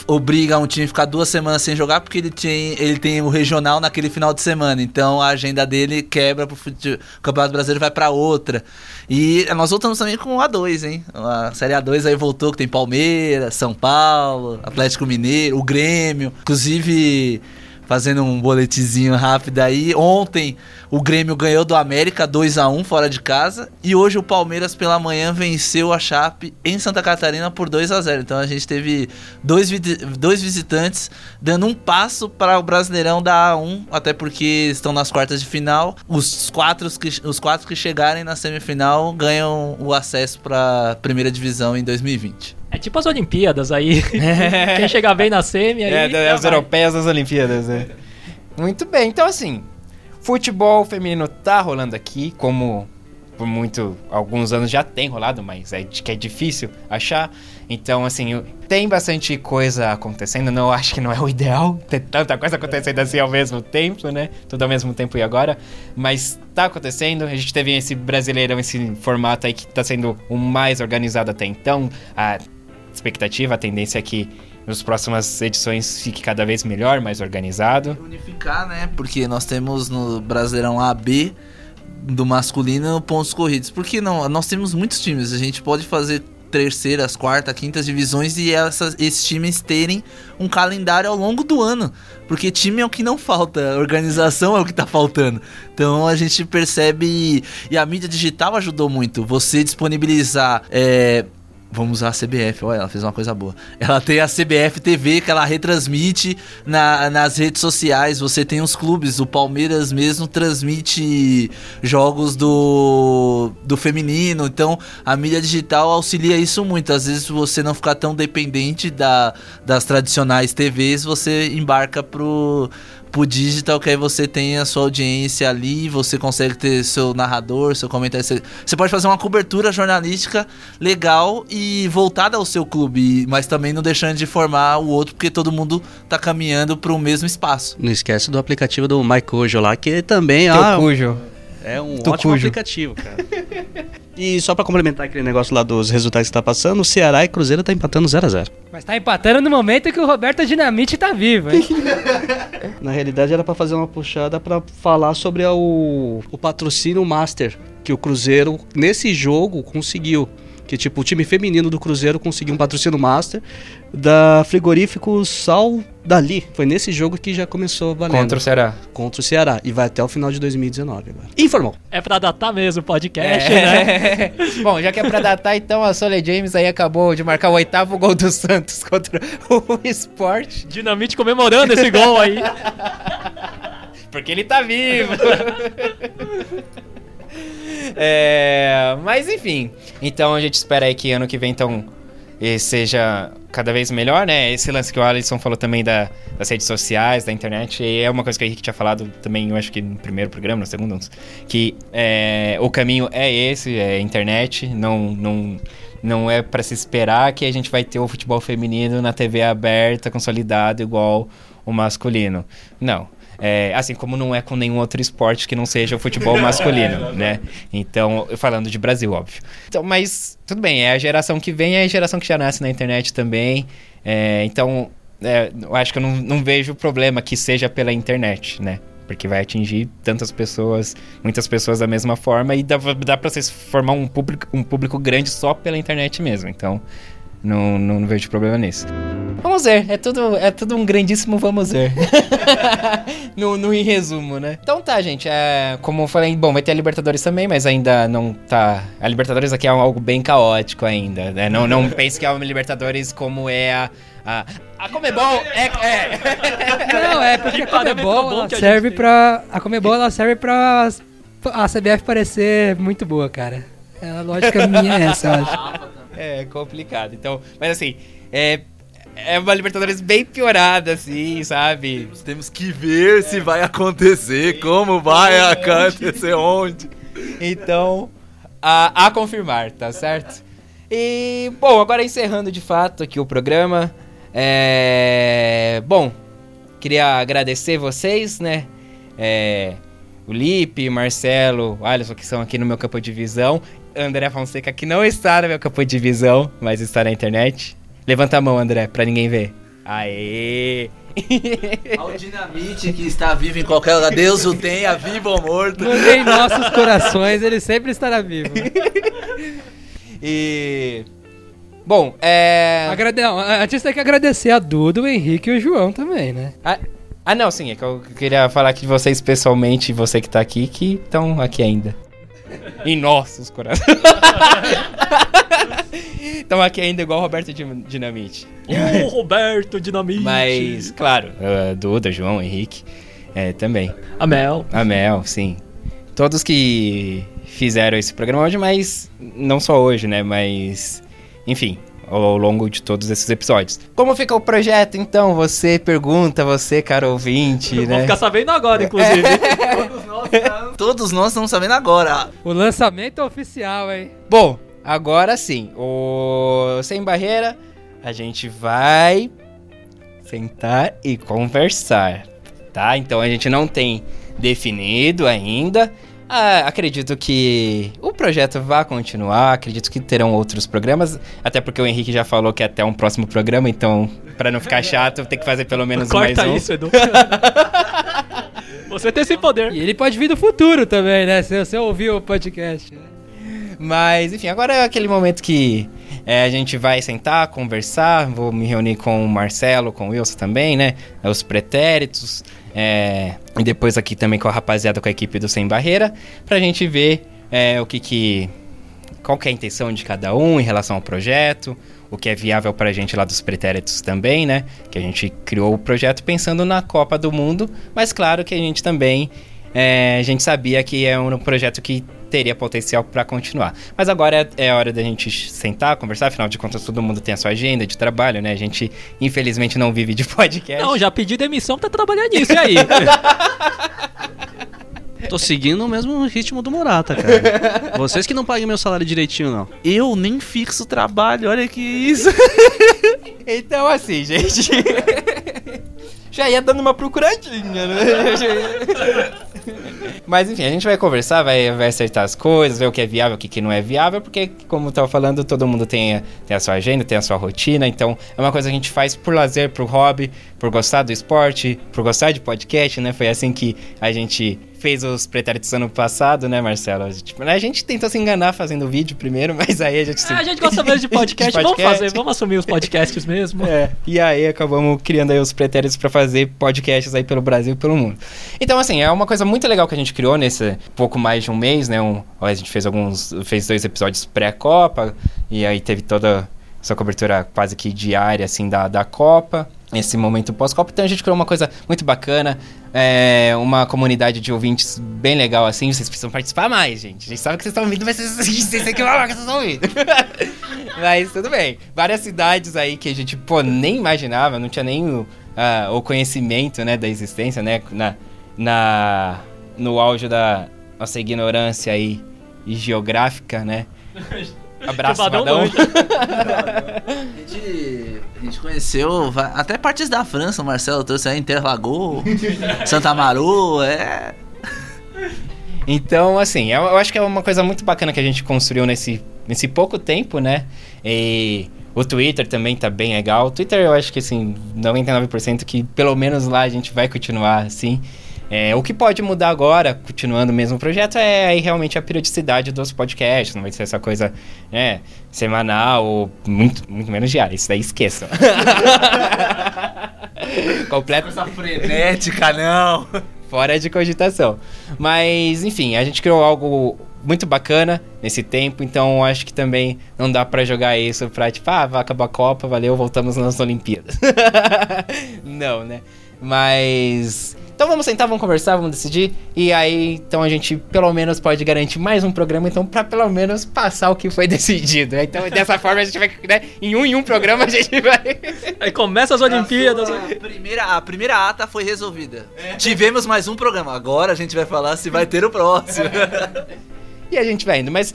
obriga um time a ficar duas semanas sem jogar, porque ele tem, ele tem o regional naquele final de semana. Então a agenda dele quebra pro fute- o Campeonato Brasileiro vai pra outra. E nós voltamos também com o A2, hein? A Série A2 aí voltou, que tem Palmeiras, São Paulo, Atlético Mineiro, o Grêmio. Inclusive, fazendo um boletizinho rápido aí, ontem o Grêmio ganhou do América 2 a 1 fora de casa e hoje o Palmeiras pela manhã venceu a Chape em Santa Catarina por 2 a 0. Então a gente teve dois, dois visitantes dando um passo para o Brasileirão da A1, até porque estão nas quartas de final. Os quatro que, os quatro que chegarem na semifinal ganham o acesso para a primeira divisão em 2020. É tipo as Olimpíadas aí. (laughs) Quem chegar bem na semi aí. É, das vai. europeias das Olimpíadas, né? Muito bem, então assim, futebol feminino tá rolando aqui, como por muito, alguns anos já tem rolado, mas é que é difícil achar. Então, assim, tem bastante coisa acontecendo. Não acho que não é o ideal ter tanta coisa acontecendo assim ao mesmo tempo, né? Tudo ao mesmo tempo e agora. Mas tá acontecendo. A gente teve esse brasileirão, esse formato aí que tá sendo o mais organizado até então. A expectativa, a tendência é que nas próximas edições fique cada vez melhor, mais organizado. Unificar, né? Porque nós temos no Brasileirão AB do masculino pontos corridos. Por que não? Nós temos muitos times, a gente pode fazer terceiras, quartas, quintas divisões e essas, esses times terem um calendário ao longo do ano. Porque time é o que não falta, organização é o que tá faltando. Então a gente percebe. E a mídia digital ajudou muito. Você disponibilizar. É, Vamos usar a CBF, olha, ela fez uma coisa boa. Ela tem a CBF TV que ela retransmite na, nas redes sociais. Você tem os clubes, o Palmeiras mesmo transmite jogos do, do feminino. Então a mídia digital auxilia isso muito. Às vezes você não ficar tão dependente da, das tradicionais TVs, você embarca pro, pro digital, que aí você tem a sua audiência ali, você consegue ter seu narrador, seu comentário. Você, você pode fazer uma cobertura jornalística legal e voltada ao seu clube, mas também não deixando de formar o outro, porque todo mundo tá caminhando pro mesmo espaço. Não esquece do aplicativo do MyCojo lá, que também Teu ah, cujo. é um ótimo cujo. aplicativo, cara. (laughs) e só pra complementar aquele negócio lá dos resultados que tá passando, o Ceará e Cruzeiro tá empatando 0 a 0 Mas tá empatando no momento que o Roberto Dinamite tá vivo, hein? (laughs) Na realidade era pra fazer uma puxada pra falar sobre o, o patrocínio Master que o Cruzeiro nesse jogo conseguiu. Que tipo, o time feminino do Cruzeiro conseguiu um patrocínio Master da frigorífico Sal Dali. Foi nesse jogo que já começou valendo. Contra o Ceará. Contra o Ceará. E vai até o final de 2019 agora. Informou. É pra datar mesmo o podcast, né? É. (laughs) Bom, já que é pra datar, então a Sole James aí acabou de marcar o oitavo gol do Santos contra o Sport. Dinamite comemorando esse gol aí. (laughs) Porque ele tá vivo. (laughs) (laughs) É, mas enfim, então a gente espera aí que ano que vem então seja cada vez melhor, né? Esse lance que o Alisson falou também da- das redes sociais, da internet, e é uma coisa que o Henrique tinha falado também, eu acho que no primeiro programa, no segundo, que é, o caminho é esse, é internet, não, não, não é pra se esperar que a gente vai ter o futebol feminino na TV aberta, consolidado, igual o masculino. Não. É, assim como não é com nenhum outro esporte que não seja o futebol (laughs) masculino, né? Então, falando de Brasil, óbvio. Então, mas tudo bem, é a geração que vem, é a geração que já nasce na internet também. É, então, é, eu acho que eu não, não vejo problema que seja pela internet, né? Porque vai atingir tantas pessoas, muitas pessoas da mesma forma, e dá, dá pra vocês formar um público, um público grande só pela internet mesmo. Então, não, não, não vejo problema nisso. Vamos ver, é tudo, é tudo um grandíssimo vamos ver. (laughs) no, no em resumo, né? Então tá, gente. É, como eu falei, bom, vai ter a Libertadores também, mas ainda não tá. A Libertadores aqui é algo bem caótico ainda, né? Não, não pense que é uma Libertadores como é a. A, a Comebol é. é. Não, é porque a parâmetro Comebol bom ela serve pra. A Comebol ela serve pra a CBF parecer muito boa, cara. A lógica minha é essa, eu acho. É complicado. Então, mas assim, é. É uma Libertadores bem piorada, assim, sabe? Temos que ver se vai acontecer, como vai acontecer, onde. Então, a, a confirmar, tá certo? E, bom, agora encerrando de fato aqui o programa. É. Bom, queria agradecer vocês, né? É, o Lipe, Marcelo, o Alisson, que são aqui no meu campo de visão. André Fonseca, que não está no meu campo de visão, mas está na internet. Levanta a mão, André, pra ninguém ver. Aê! (laughs) Ao dinamite que está vivo em qualquer lugar, Deus o tenha, vivo ou morto. Em nossos corações, ele sempre estará vivo. e. Bom, é. Agrade... Não, antes tem que agradecer a Duda, o Henrique e o João também, né? Ah, ah, não, sim, é que eu queria falar aqui de vocês pessoalmente, você que tá aqui, que estão aqui ainda. (laughs) Em nossos corações. (laughs) Estão aqui ainda igual o Roberto Din- Dinamite. O Roberto Dinamite. Mas, claro, uh, Duda, João, Henrique, é, também. A Mel. A Mel, sim. Todos que fizeram esse programa hoje, mas não só hoje, né? Mas, enfim, ao longo de todos esses episódios. Como fica o projeto, então? Você pergunta, você, cara ouvinte, Vou né? ficar sabendo agora, inclusive. (laughs) Todos nós estamos sabendo agora. O lançamento oficial, hein? Bom, agora sim, o Sem Barreira, a gente vai sentar e conversar, tá? Então a gente não tem definido ainda. Ah, acredito que o projeto vai continuar, acredito que terão outros programas, até porque o Henrique já falou que é até um próximo programa, então, pra não ficar chato, tem que fazer pelo menos mais Corta um. isso, Edu. (laughs) Você tem esse poder. E ele pode vir do futuro também, né? Se você ouvir o podcast. né? Mas, enfim, agora é aquele momento que É, a gente vai sentar, conversar, vou me reunir com o Marcelo, com o Wilson também, né? Os pretéritos. é, e depois aqui também com a rapaziada, com a equipe do Sem Barreira, pra gente ver é, o que que... Qual que é a intenção de cada um em relação ao projeto, o que é viável pra gente lá dos pretéritos também, né? Que a gente criou o projeto pensando na Copa do Mundo, mas claro que a gente também é, a gente sabia que é um projeto que teria potencial para continuar. Mas agora é, é hora da gente sentar, conversar, afinal de contas todo mundo tem a sua agenda de trabalho, né? A gente infelizmente não vive de (laughs) podcast. Não, já pedi demissão pra trabalhar nisso, e aí? (laughs) Tô seguindo o mesmo ritmo do Morata, cara. Vocês que não pagam meu salário direitinho, não. Eu nem fixo trabalho, olha que isso. (laughs) Então assim, gente. Já ia dando uma procuradinha, né? (laughs) Mas enfim, a gente vai conversar, vai, vai acertar as coisas, ver o que é viável, o que, que não é viável, porque, como eu tava falando, todo mundo tem, a- tem a sua agenda, tem a sua rotina, então é uma coisa que a gente faz por lazer, por hobby, por gostar do esporte, por gostar de podcast, né? Foi assim que a gente fez os pretéritos ano passado, né, Marcelo? A gente, a gente tentou se enganar fazendo vídeo primeiro, (laughs) mas aí a gente se... Ah, a gente gosta mesmo de (laughs) podcast, De vamos podcast. fazer, vamos assumir os podcasts mesmo. É, e aí acabamos criando aí os pretéritos pra fazer podcasts aí pelo Brasil e pelo mundo. Então, assim, é uma coisa muito legal que a gente criou nesse pouco mais de um mês, né? Um, a gente fez alguns. fez dois episódios pré-Copa, e aí teve toda essa cobertura quase que diária, assim, da, da Copa. Esse momento pós-Copa, então a gente criou uma coisa muito bacana, é, uma comunidade de ouvintes bem legal assim. Vocês precisam participar mais, gente. A gente sabe que vocês estão ouvindo, mas vocês, (laughs) vocês têm que falar que vocês estão ouvindo. (laughs) Mas tudo bem. Várias cidades aí que a gente, pô, nem imaginava, não tinha nem o, ah, o conhecimento, né, da existência, né, na, na, no auge da nossa ignorância aí e geográfica, né. (laughs) Abraço, Badão Badão. A gente, a gente conheceu até partes da França, o Marcelo trouxe aí Interlagos, (laughs) Santa Maru, é. (laughs) Então, assim, eu, eu acho que é uma coisa muito bacana que a gente construiu nesse, nesse pouco tempo, né? E o Twitter também tá bem legal. O Twitter eu acho que, assim, 99% que pelo menos lá a gente vai continuar, assim. É, o que pode mudar agora, continuando o mesmo projeto, é aí realmente a periodicidade dos podcasts. Não vai ser essa coisa né, semanal ou muito, muito menos diária. Isso daí esqueçam. (laughs) Completo. frenética, não. Fora de cogitação. Mas, enfim, a gente criou algo muito bacana nesse tempo, então acho que também não dá pra jogar isso pra tipo, ah, acabar a Copa, valeu, voltamos nas Olimpíadas. (laughs) não, né? Mas. Então vamos sentar, vamos conversar, vamos decidir. E aí, então a gente pelo menos pode garantir mais um programa, então, pra pelo menos passar o que foi (laughs) decidido. né? Então, dessa forma, a gente vai, né? Em um em um programa a gente vai. (laughs) Aí começa as Olimpíadas. A primeira, a primeira ata foi resolvida. Tivemos mais um programa. Agora a gente vai falar se vai ter o próximo. (laughs) E a gente vai indo. Mas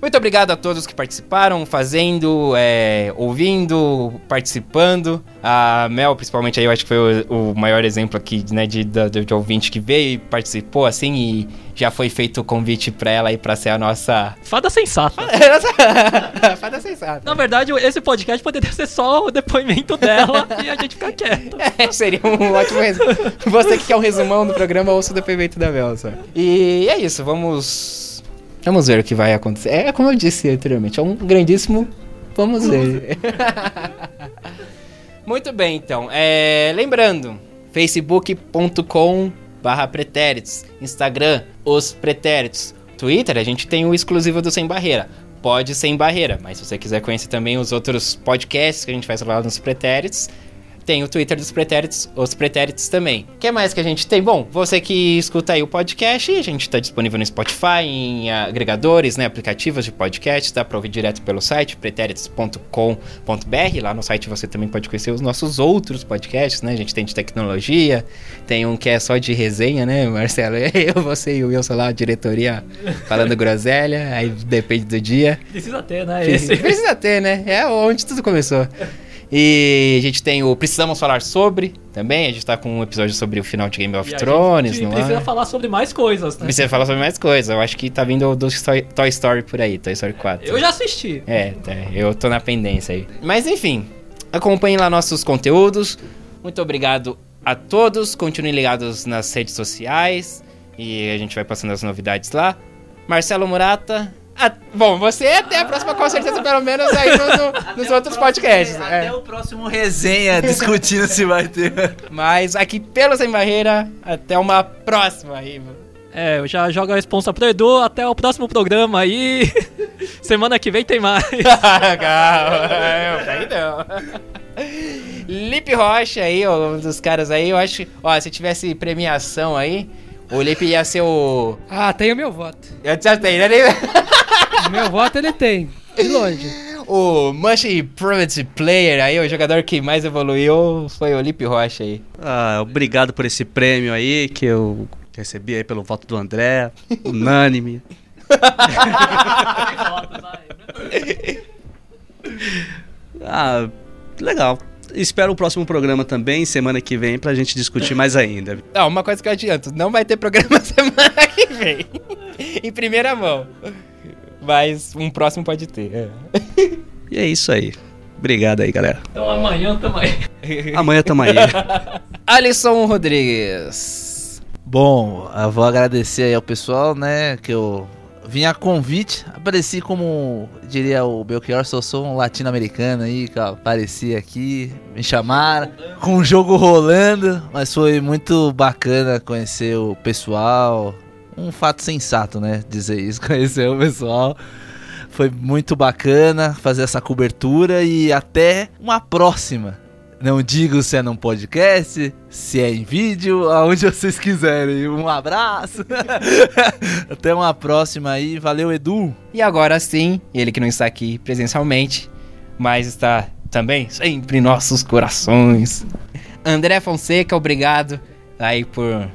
muito obrigado a todos que participaram, fazendo, é, ouvindo, participando. A Mel, principalmente, aí eu acho que foi o, o maior exemplo aqui, né, de, de, de ouvinte que veio e participou, assim, e já foi feito o convite pra ela aí pra ser a nossa. Fada sensata. (laughs) Fada sensata. Na verdade, esse podcast poderia ser só o depoimento dela (laughs) e a gente ficar quieto. É, seria um ótimo resumo. Você que quer um resumão do programa, ouça o depoimento da Mel, só. E é isso, vamos. Vamos ver o que vai acontecer. É como eu disse anteriormente, é um grandíssimo. Vamos ver. (laughs) Muito bem, então. É, lembrando, facebook.com barra pretéritos, Instagram, os pretéritos, Twitter, a gente tem o exclusivo do Sem Barreira. Pode Sem Barreira, mas se você quiser conhecer também os outros podcasts que a gente faz lá nos pretéritos, tem o Twitter dos pretéritos, os pretéritos também. O que mais que a gente tem? Bom, você que escuta aí o podcast, a gente está disponível no Spotify, em agregadores, né, aplicativos de podcast, dá para ouvir direto pelo site pretéritos.com.br. Lá no site você também pode conhecer os nossos outros podcasts, né? A gente tem de tecnologia, tem um que é só de resenha, né, Marcelo? (laughs) Eu, você e o Wilson lá, a diretoria falando groselha, aí depende do dia. Precisa ter, né? Esse. Precisa ter, né? É onde tudo começou. E a gente tem o Precisamos Falar Sobre também. A gente tá com um episódio sobre o final de Game of E a Thrones, gente não precisa é? falar sobre mais coisas, né? Precisa falar sobre mais coisas. Eu acho que tá vindo do Toy Toy Story por aí, Toy Story 4. Eu já assisti. É, tá, eu tô na pendência aí. Mas enfim, acompanhem lá nossos conteúdos. Muito obrigado a todos. Continuem ligados nas redes sociais. E a gente vai passando as novidades lá. Marcelo Murata, A- bom, você até a próxima, com certeza, pelo menos aí no- no- nos outros podcasts. Até é. o próximo resenha (laughs) discutindo se vai ter. Mas aqui pelo Sem Barreira, até uma próxima aí. É, eu já jogo a responsa pro Edu. Até o próximo programa aí. (laughs) Semana que vem tem mais. (laughs) Calma, eu, aí não. Lipe Rocha aí, ó, um dos caras aí, eu acho. Ó, se tivesse premiação aí, o Lipe ia ser o. Ah, tem o meu voto. Eu já tenho, né? (laughs) O meu voto ele tem. De longe. O Mush Private Player aí, o jogador que mais evoluiu foi o Lipe Rocha aí. Ah, obrigado por esse prêmio aí que eu recebi aí pelo voto do André, unânime. (laughs) Ah, legal. Espero o próximo programa também, semana que vem, pra gente discutir mais ainda. (laughs) Não, uma coisa que eu adianto, não vai ter programa (laughs) semana que vem. em primeira mão. Mas um próximo pode ter. é. E é isso aí. Obrigado aí, galera. Então amanhã também. Amanhã tamo aí. (laughs) Alisson Rodrigues. Bom, eu vou agradecer aí ao pessoal, né, que eu vim a convite, apareci como, diria o Belchior, sou, sou um latino-americano aí, que apareci aqui, me chamaram, com o jogo rolando, mas foi muito bacana conhecer o pessoal, um fato sensato, né, dizer isso, (laughs) conhecer o pessoal. Foi muito bacana fazer essa cobertura e até uma próxima. Não digo se é num podcast, se é em vídeo, aonde (laughs) vocês quiserem. Um abraço. (laughs) Até uma próxima aí. Valeu, Edu. E agora sim, ele que não está aqui presencialmente, mas está também sempre em nossos corações. André Fonseca, obrigado aí por,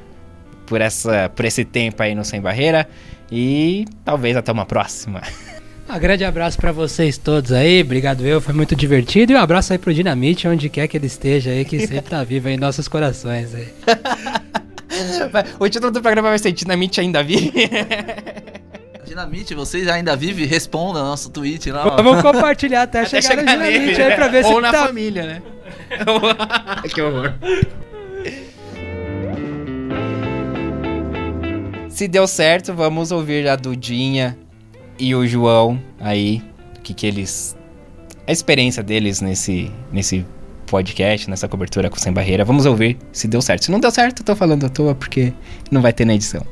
por, essa, por esse tempo aí no Sem Barreira. E talvez até uma próxima. (laughs) Um grande abraço pra vocês todos aí, obrigado eu, foi muito divertido. E um abraço aí pro Dinamite, onde quer que ele esteja aí, que sempre tá vivo aí em nossos corações aí. (laughs) O título do programa vai ser Dinamite ainda vive. (laughs) Dinamite, vocês ainda vivem? Respondam no nosso tweet lá. ó. Vamos compartilhar até, Até chegar, no nele, Dinamite né? aí pra ver se Ou na tá... família, né? (laughs) que horror. Se deu certo, vamos ouvir a Dudinha e o João aí, o que que eles... A experiência deles nesse, nesse podcast, nessa cobertura com Sem Barreira. Vamos ouvir se deu certo. Se não deu certo, eu tô falando à toa porque não vai ter na edição.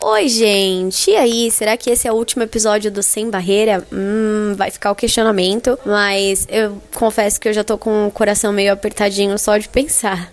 Oi, gente. E aí, será que esse é o último episódio do Sem Barreira? Hum, vai ficar o questionamento, mas eu confesso que eu já tô com o coração meio apertadinho só de pensar.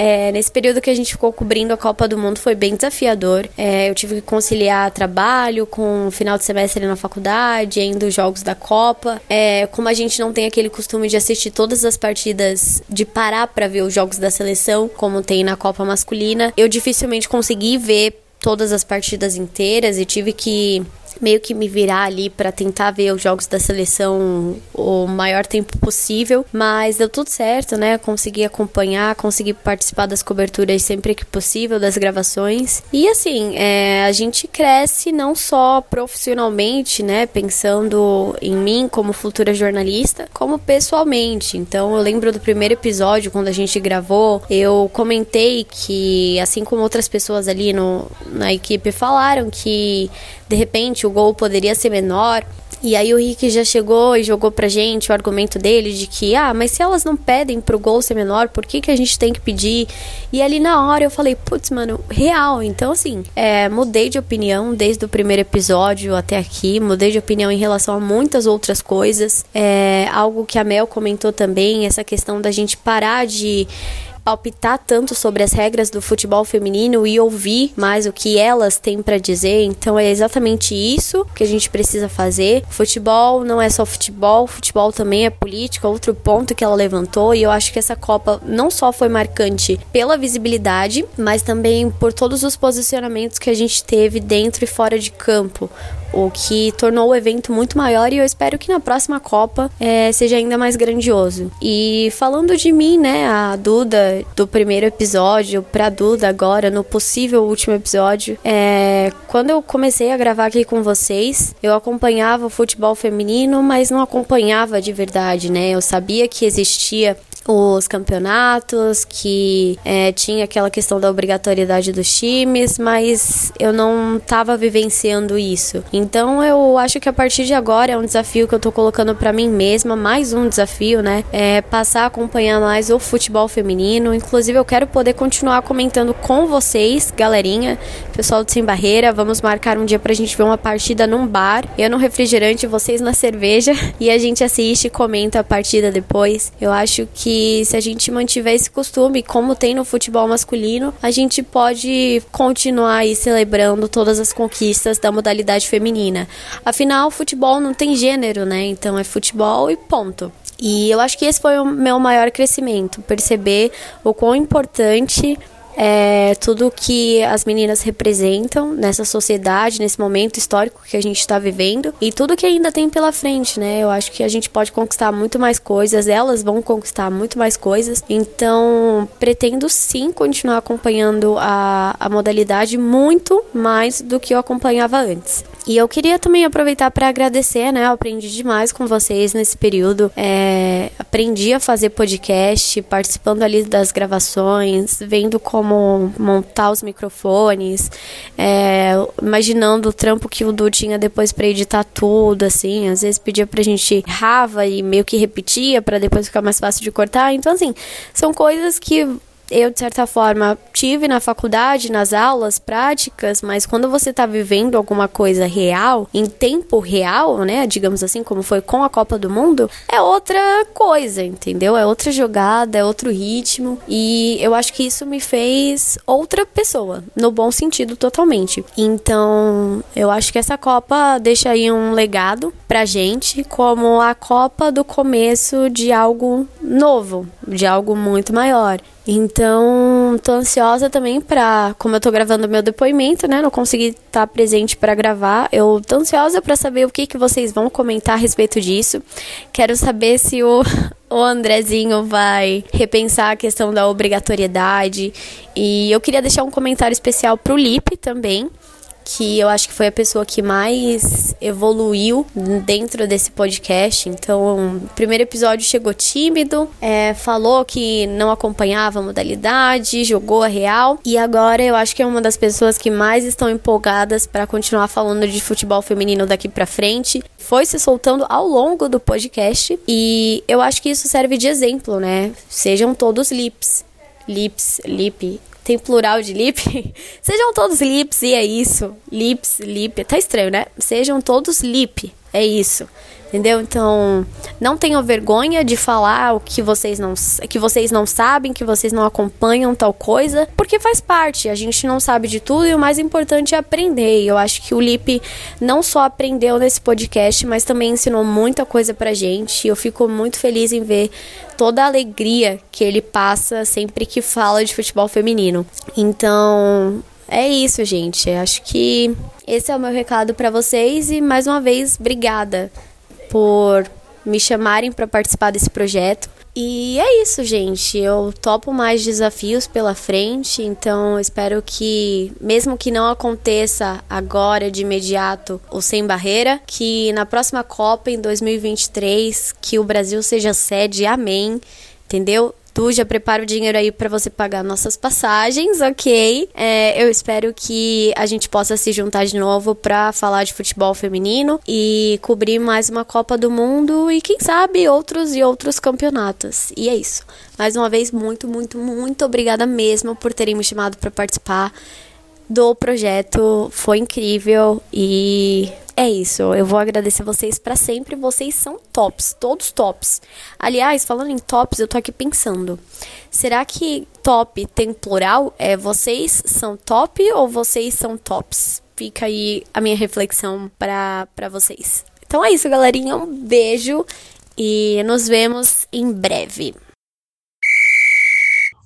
É, nesse período que a gente ficou cobrindo a Copa do Mundo foi bem desafiador. É, eu tive que conciliar trabalho com o final de semestre na faculdade, ainda os jogos da Copa. É, como a gente não tem aquele costume de assistir todas as partidas, de parar pra ver os jogos da seleção, como tem na Copa masculina, eu dificilmente consegui ver todas as partidas inteiras e tive que meio que me virar ali para tentar ver os jogos da seleção o maior tempo possível, mas deu tudo certo, né? Consegui acompanhar, consegui participar das coberturas sempre que possível, das gravações. E assim, é, a gente cresce não só profissionalmente, né? Pensando em mim como futura jornalista, como pessoalmente. Então eu lembro do primeiro episódio, quando a gente gravou, eu comentei que, assim como outras pessoas ali no, na equipe falaram, que de repente o gol poderia ser menor. E aí o Rick já chegou e jogou pra gente o argumento dele de que, ah, mas se elas não pedem pro gol ser menor, por que, que a gente tem que pedir? E ali na hora eu falei, putz, mano, real. Então, assim, é, mudei de opinião desde o primeiro episódio até aqui, mudei de opinião em relação a muitas outras coisas. É, algo que a Mel comentou também, essa questão da gente parar de palpitar tanto sobre as regras do futebol feminino e ouvir mais o que elas têm para dizer. Então é exatamente isso que a gente precisa fazer. Futebol não é só futebol, futebol também é política, outro ponto que ela levantou e eu acho que essa Copa não só foi marcante pela visibilidade, mas também por todos os posicionamentos que a gente teve dentro e fora de campo o que tornou o evento muito maior e eu espero que na próxima Copa é, seja ainda mais grandioso. E falando de mim, né, a Duda do primeiro episódio pra Duda agora no possível último episódio, é, quando eu comecei a gravar aqui com vocês, eu acompanhava o futebol feminino, mas não acompanhava de verdade, né? Eu sabia que existia os campeonatos, que é, tinha aquela questão da obrigatoriedade dos times, mas eu não estava vivenciando isso. Então eu acho que a partir de agora é um desafio que eu tô colocando para mim mesma, mais um desafio, né? É passar a acompanhar mais o futebol feminino. Inclusive eu quero poder continuar comentando com vocês, galerinha, pessoal de Sem Barreira. Vamos marcar um dia pra gente ver uma partida num bar, eu no refrigerante, vocês na cerveja, (laughs) e a gente assiste e comenta a partida depois. Eu acho que se a gente mantiver esse costume, como tem no futebol masculino, a gente pode continuar aí celebrando todas as conquistas da modalidade feminina. Afinal, futebol não tem gênero, né? Então é futebol e ponto. E eu acho que esse foi o meu maior crescimento, perceber o quão importante é, tudo que as meninas representam nessa sociedade, nesse momento histórico que a gente está vivendo e tudo que ainda tem pela frente, né? Eu acho que a gente pode conquistar muito mais coisas, elas vão conquistar muito mais coisas. Então, pretendo sim continuar acompanhando a, a modalidade muito mais do que eu acompanhava antes. E eu queria também aproveitar para agradecer, né? Eu aprendi demais com vocês nesse período. É, aprendi a fazer podcast, participando ali das gravações, vendo como montar os microfones, é, imaginando o trampo que o Du tinha depois para editar tudo, assim. Às vezes pedia pra gente rava e meio que repetia para depois ficar mais fácil de cortar. Então, assim, são coisas que eu, de certa forma, tive na faculdade, nas aulas práticas, mas quando você está vivendo alguma coisa real, em tempo real, né, digamos assim, como foi com a Copa do Mundo, é outra coisa, entendeu? É outra jogada, é outro ritmo. E eu acho que isso me fez outra pessoa, no bom sentido totalmente. Então, eu acho que essa Copa deixa aí um legado pra gente, como a Copa do começo de algo novo, de algo muito maior. Então, tô ansiosa também pra, como eu tô gravando meu depoimento, né, não consegui estar presente para gravar. Eu tô ansiosa para saber o que que vocês vão comentar a respeito disso. Quero saber se o (laughs) o Andrezinho vai repensar a questão da obrigatoriedade. E eu queria deixar um comentário especial pro Lipe também, que eu acho que foi a pessoa que mais evoluiu dentro desse podcast. Então, o primeiro episódio chegou tímido, é, falou que não acompanhava a modalidade, jogou a real. E agora eu acho que é uma das pessoas que mais estão empolgadas para continuar falando de futebol feminino daqui para frente. Foi se soltando ao longo do podcast e eu acho que isso serve de exemplo, né? Sejam todos lips. Lips, lip, tem plural de lip. (laughs) Sejam todos lips e é isso. Lips, lip. Tá estranho, né? Sejam todos lip. É isso. Entendeu? Então, não tenham vergonha de falar o que vocês não que vocês não sabem, que vocês não acompanham tal coisa, porque faz parte. A gente não sabe de tudo e o mais importante é aprender. Eu acho que o Lip não só aprendeu nesse podcast, mas também ensinou muita coisa pra gente. Eu fico muito feliz em ver toda a alegria que ele passa sempre que fala de futebol feminino. Então, é isso, gente. Acho que esse é o meu recado para vocês e mais uma vez, obrigada por me chamarem para participar desse projeto. E é isso, gente. Eu topo mais desafios pela frente, então espero que, mesmo que não aconteça agora de imediato o sem barreira, que na próxima Copa em 2023 que o Brasil seja sede. Amém. Entendeu? Tu já prepara o dinheiro aí para você pagar nossas passagens, ok? É, eu espero que a gente possa se juntar de novo para falar de futebol feminino e cobrir mais uma Copa do Mundo e quem sabe outros e outros campeonatos. E é isso. Mais uma vez, muito, muito, muito obrigada mesmo por terem me chamado para participar do projeto. Foi incrível e é isso. Eu vou agradecer vocês para sempre. Vocês são tops, todos tops. Aliás, falando em tops, eu tô aqui pensando. Será que top tem plural? É vocês são top ou vocês são tops? Fica aí a minha reflexão para vocês. Então é isso, galerinha. Um beijo e nos vemos em breve.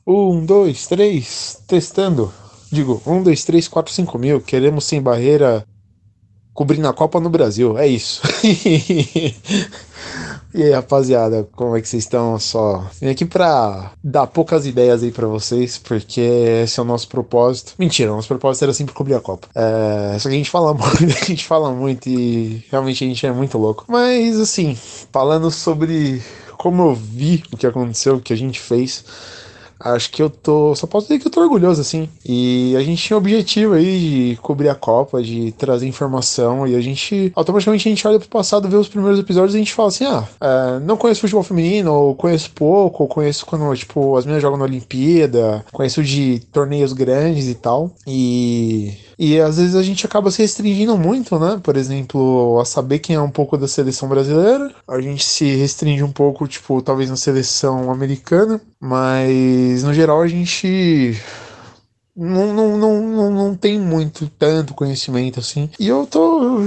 Um, dois, três, testando. Digo, um, dois, três, quatro, cinco mil. Queremos sem barreira cobrindo a Copa no Brasil. É isso. (laughs) e aí, rapaziada, como é que vocês estão? Só vim aqui pra dar poucas ideias aí para vocês, porque esse é o nosso propósito. Mentira, o nosso propósito era sempre cobrir a Copa. É, só que a gente fala (laughs) muito, a gente fala muito e realmente a gente é muito louco. Mas assim, falando sobre como eu vi o que aconteceu, o que a gente fez, acho que eu tô. Só posso dizer que eu tô orgulhoso, assim. E a gente tinha o objetivo aí de cobrir a Copa, de trazer informação. E a gente. Automaticamente a gente olha pro passado, vê os primeiros episódios e a gente fala assim: ah, é, não conheço futebol feminino, ou conheço pouco, ou conheço quando, tipo, as meninas jogam na Olimpíada, conheço de torneios grandes e tal. E. E às vezes a gente acaba se restringindo muito, né? Por exemplo, a saber quem é um pouco da seleção brasileira. A gente se restringe um pouco, tipo, talvez na seleção americana. Mas no geral a gente não, não, não, não, não tem muito tanto conhecimento assim. E eu tô.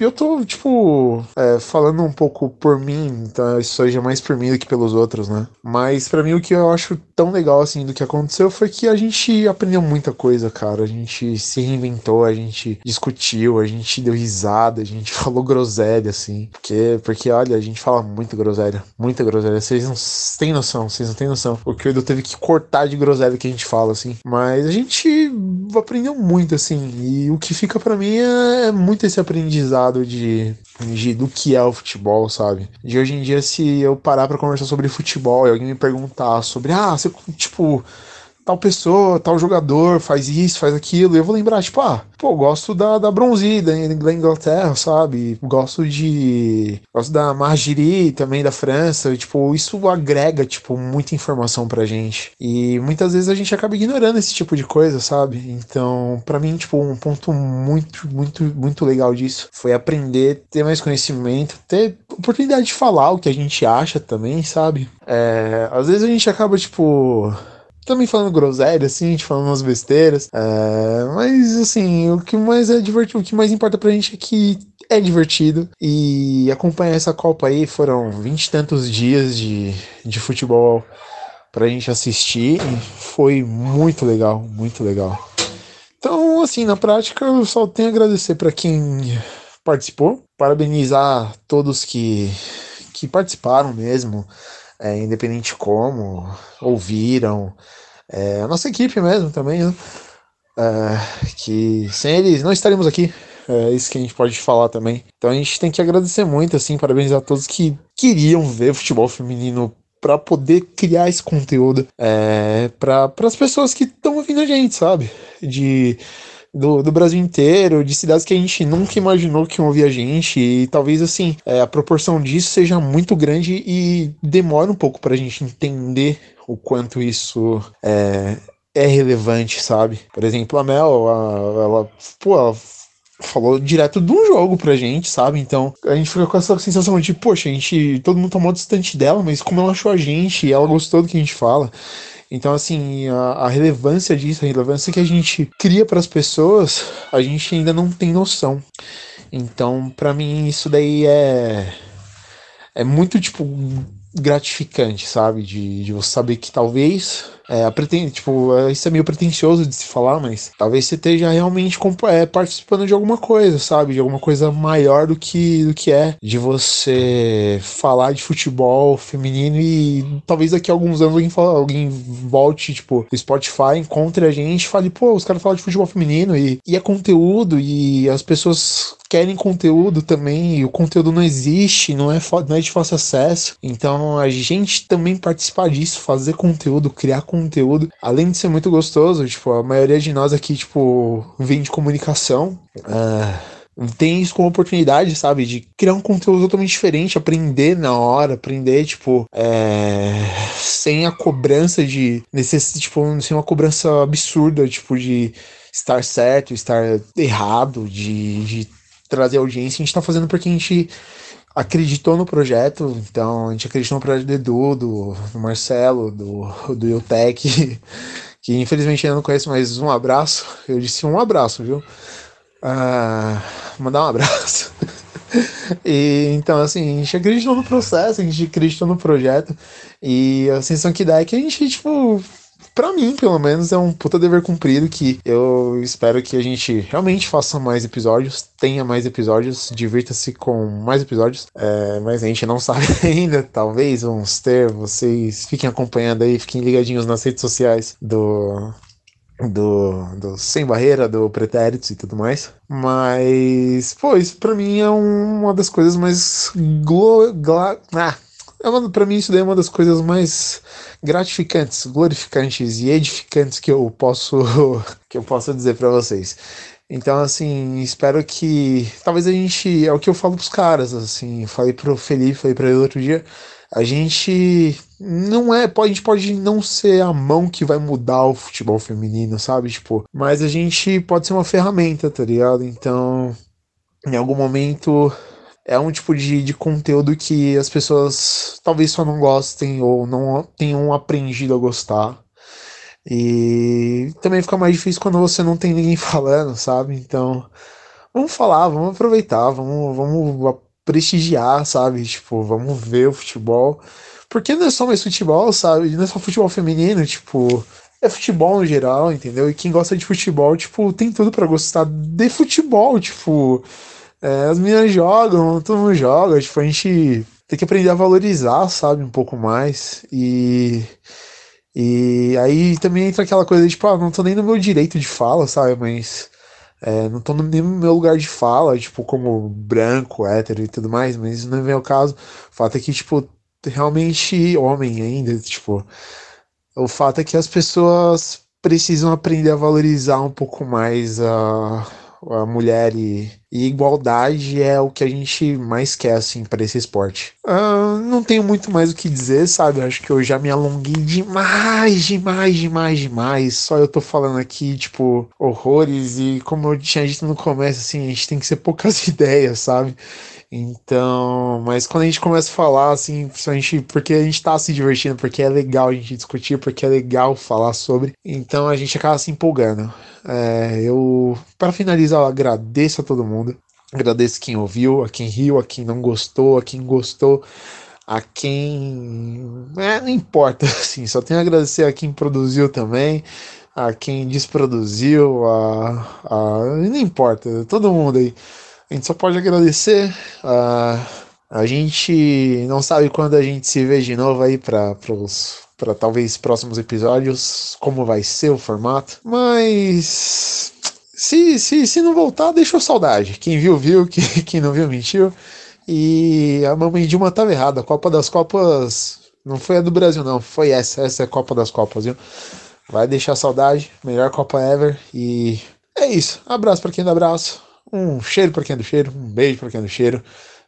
Eu tô, tipo, é, falando um pouco por mim, tá? Isso seja mais por mim do que pelos outros, né? Mas para mim o que eu acho tão legal assim do que aconteceu foi que a gente aprendeu muita coisa, cara. A gente se reinventou, a gente discutiu, a gente deu risada, a gente (laughs) falou groselha, assim. Porque, porque olha, a gente fala muito groselha, muita groselha. Vocês não têm noção, vocês não têm noção. O que o Edu teve que cortar de groselha que a gente fala, assim. Mas a gente gente aprendeu muito, assim. E o que fica para mim é, é, muito esse aprendizado de, de, do que é o futebol, sabe? De hoje em dia, se eu parar para conversar sobre futebol e alguém me perguntar sobre, ah, você, tipo tal pessoa, tal jogador faz isso, faz aquilo. E eu vou lembrar, tipo, ah, pô, gosto da, da Bronze da, Inglaterra, sabe? Gosto de. Gosto da Margerie também da França. E, tipo, isso agrega, tipo, muita informação pra gente. E muitas vezes a gente acaba ignorando esse tipo de coisa, sabe? Então, para mim, tipo, um ponto muito, muito, muito legal disso foi aprender, ter mais conhecimento, ter oportunidade de falar o que a gente acha também, sabe? É, às vezes a gente acaba, tipo também falando groselha, assim, a gente falando umas besteiras. É, mas, assim, o que mais é divertido, o que mais importa pra gente é que é divertido. E acompanhar essa Copa aí foram vinte e tantos dias de, de futebol pra gente assistir. E foi muito legal, muito legal. Então, assim, na prática, eu só tenho a agradecer para quem participou, parabenizar todos que, que participaram mesmo é, independente como, ouviram. É, a nossa equipe mesmo também, né? É, que sem eles não estaríamos aqui. É isso que a gente pode falar também. Então a gente tem que agradecer muito, assim, parabenizar a todos que queriam ver futebol feminino para poder criar esse conteúdo é, para as pessoas que estão ouvindo a gente, sabe? De do, do, Brasil inteiro, de cidades que a gente nunca imaginou que iam ouvir a gente. E talvez assim, é, a proporção disso seja muito grande e demora um pouco pra gente entender o quanto isso é, é relevante, sabe? Por exemplo, a Mel, a, ela, pô, ela falou direto de um jogo pra gente, sabe? Então a gente fica com essa sensação de, poxa, a gente, todo mundo tomou distante dela, mas como ela achou a gente, ela gostou do que a gente fala. Então, assim, a, a relevância disso, a relevância que a gente cria para as pessoas, a gente ainda não tem noção. Então, para mim, isso daí é. É muito, tipo, gratificante, sabe? De, de você saber que talvez é, preten tipo, é, isso é meio pretencioso de se falar, mas talvez você esteja realmente é, participando de alguma coisa, sabe? De alguma coisa maior do que, do que é. De você falar de futebol feminino e talvez daqui a alguns anos alguém, fala, alguém volte, tipo, Spotify, encontre a gente e fale, pô, os caras falam de futebol feminino e, e é conteúdo e as pessoas querem conteúdo também, e o conteúdo não existe, não é, não é de fácil acesso. Então a gente também participar disso, fazer conteúdo, criar conteúdo, além de ser muito gostoso, tipo, a maioria de nós aqui, tipo, vem de comunicação. Uh, tem isso como oportunidade, sabe? De criar um conteúdo totalmente diferente, aprender na hora, aprender, tipo, é... sem a cobrança de. Necess... Tipo, sem uma cobrança absurda, tipo, de estar certo, estar errado, de, de trazer audiência. A gente tá fazendo porque a gente acreditou no projeto, então a gente acreditou no projeto do Edu, do, Marcelo, do, do Eutec, (laughs) que infelizmente ainda não conheço, mas um abraço. Eu disse um abraço, viu? Uh, mandar um abraço. (laughs) e então, assim, a gente acreditou no processo, a gente acreditou no projeto, e a sensação que dá é que a gente, tipo, para mim, pelo menos, é um puta dever cumprido que eu espero que a gente realmente faça mais episódios, tenha mais episódios, divirta-se com mais episódios. É, mas a gente não (laughs) sabe ainda, talvez vamos ter. Vocês fiquem acompanhando aí, fiquem ligadinhos nas redes sociais do do, do Sem Barreira, do Pretéritos e tudo mais. Mas, pô, isso pra mim é uma das coisas mais glo, gla, ah, é uma, pra mim isso daí é uma das coisas mais gratificantes, glorificantes e edificantes que eu posso (laughs) que eu posso dizer para vocês. Então, assim, espero que. Talvez a gente. É o que eu falo pros caras, assim. Falei pro Felipe, falei pra ele outro dia. A gente não é. A gente pode não ser a mão que vai mudar o futebol feminino, sabe? Tipo, mas a gente pode ser uma ferramenta, tá ligado? Então, em algum momento. É um tipo de, de conteúdo que as pessoas talvez só não gostem ou não tenham aprendido a gostar. E também fica mais difícil quando você não tem ninguém (laughs) falando, sabe? Então, vamos falar, vamos aproveitar, vamos, vamos prestigiar, sabe? Tipo, vamos ver o futebol. Porque não é só mais futebol, sabe? Não é só futebol feminino, tipo, é futebol no geral, entendeu? E quem gosta de futebol, tipo, tem tudo para gostar de futebol, tipo, é, as meninas jogam, todo mundo joga, tipo, a gente tem que aprender a valorizar, sabe, um pouco mais. E e aí também entra aquela coisa de, tipo, ah, não tô nem no meu direito de fala, sabe? Mas é, não tô nem no meu lugar de fala, tipo, como branco, hétero e tudo mais, mas não é meu caso. O fato é que, tipo, realmente homem ainda, tipo, o fato é que as pessoas precisam aprender a valorizar um pouco mais a a mulher e, e, igualdade é o que a gente mais quer, assim, para esse esporte. Uh, não tenho muito mais o que dizer, sabe? Acho que eu já me alonguei demais, demais, demais, demais. Só eu tô falando aqui, tipo, horrores e como eu tinha dito no começo, assim, a gente tem que ser poucas (laughs) ideias, sabe? Então, mas quando a gente começa a falar, assim, principalmente porque a gente tá se divertindo, porque é legal a gente discutir, porque é legal falar sobre, então a gente acaba se empolgando. É, eu, para finalizar, eu agradeço a todo mundo. Agradeço quem ouviu, a quem riu, a quem não gostou, a quem gostou, a quem. É, não importa, (laughs) assim, só tenho a agradecer a quem produziu também, a quem desproduziu, a, a. Não importa, todo mundo aí. A gente só pode agradecer. Uh, a gente não sabe quando a gente se vê de novo aí para para talvez próximos episódios, como vai ser o formato. Mas se, se, se não voltar, deixou saudade. Quem viu, viu. (laughs) Quem, quem não viu, mentiu. E a mamãe Dilma estava errada. A Copa das Copas não foi a do Brasil, não. Foi essa. Essa é a Copa das Copas, viu? Vai deixar saudade. Melhor Copa ever. E é isso. Abraço para quem dá abraço. Um cheiro para quem é do cheiro, um beijo para quem é do cheiro.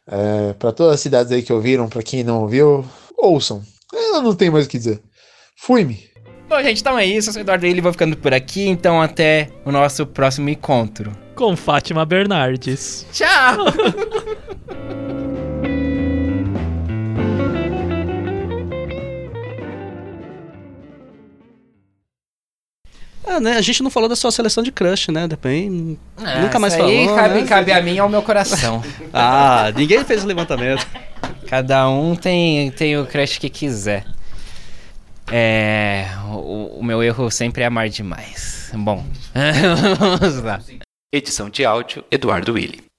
É, para todas as cidades aí que ouviram, para quem não ouviu, ouçam. Eu não tenho mais o que dizer. Fui-me. Bom, gente, então é isso. Eu sou o Eduardo Ele, vou ficando por aqui. Então, até o nosso próximo encontro. Com Fátima Bernardes. Tchau! (laughs) Ah, né? A gente não falou da sua seleção de crush, né? Depois é, nunca mais falou. Aí cabe, né? cabe a mim e ao meu coração. (laughs) ah, ninguém fez o levantamento. Cada um tem, tem o crush que quiser. É, o, o meu erro sempre é amar demais. Bom, (laughs) vamos lá. Edição de áudio Eduardo Willi.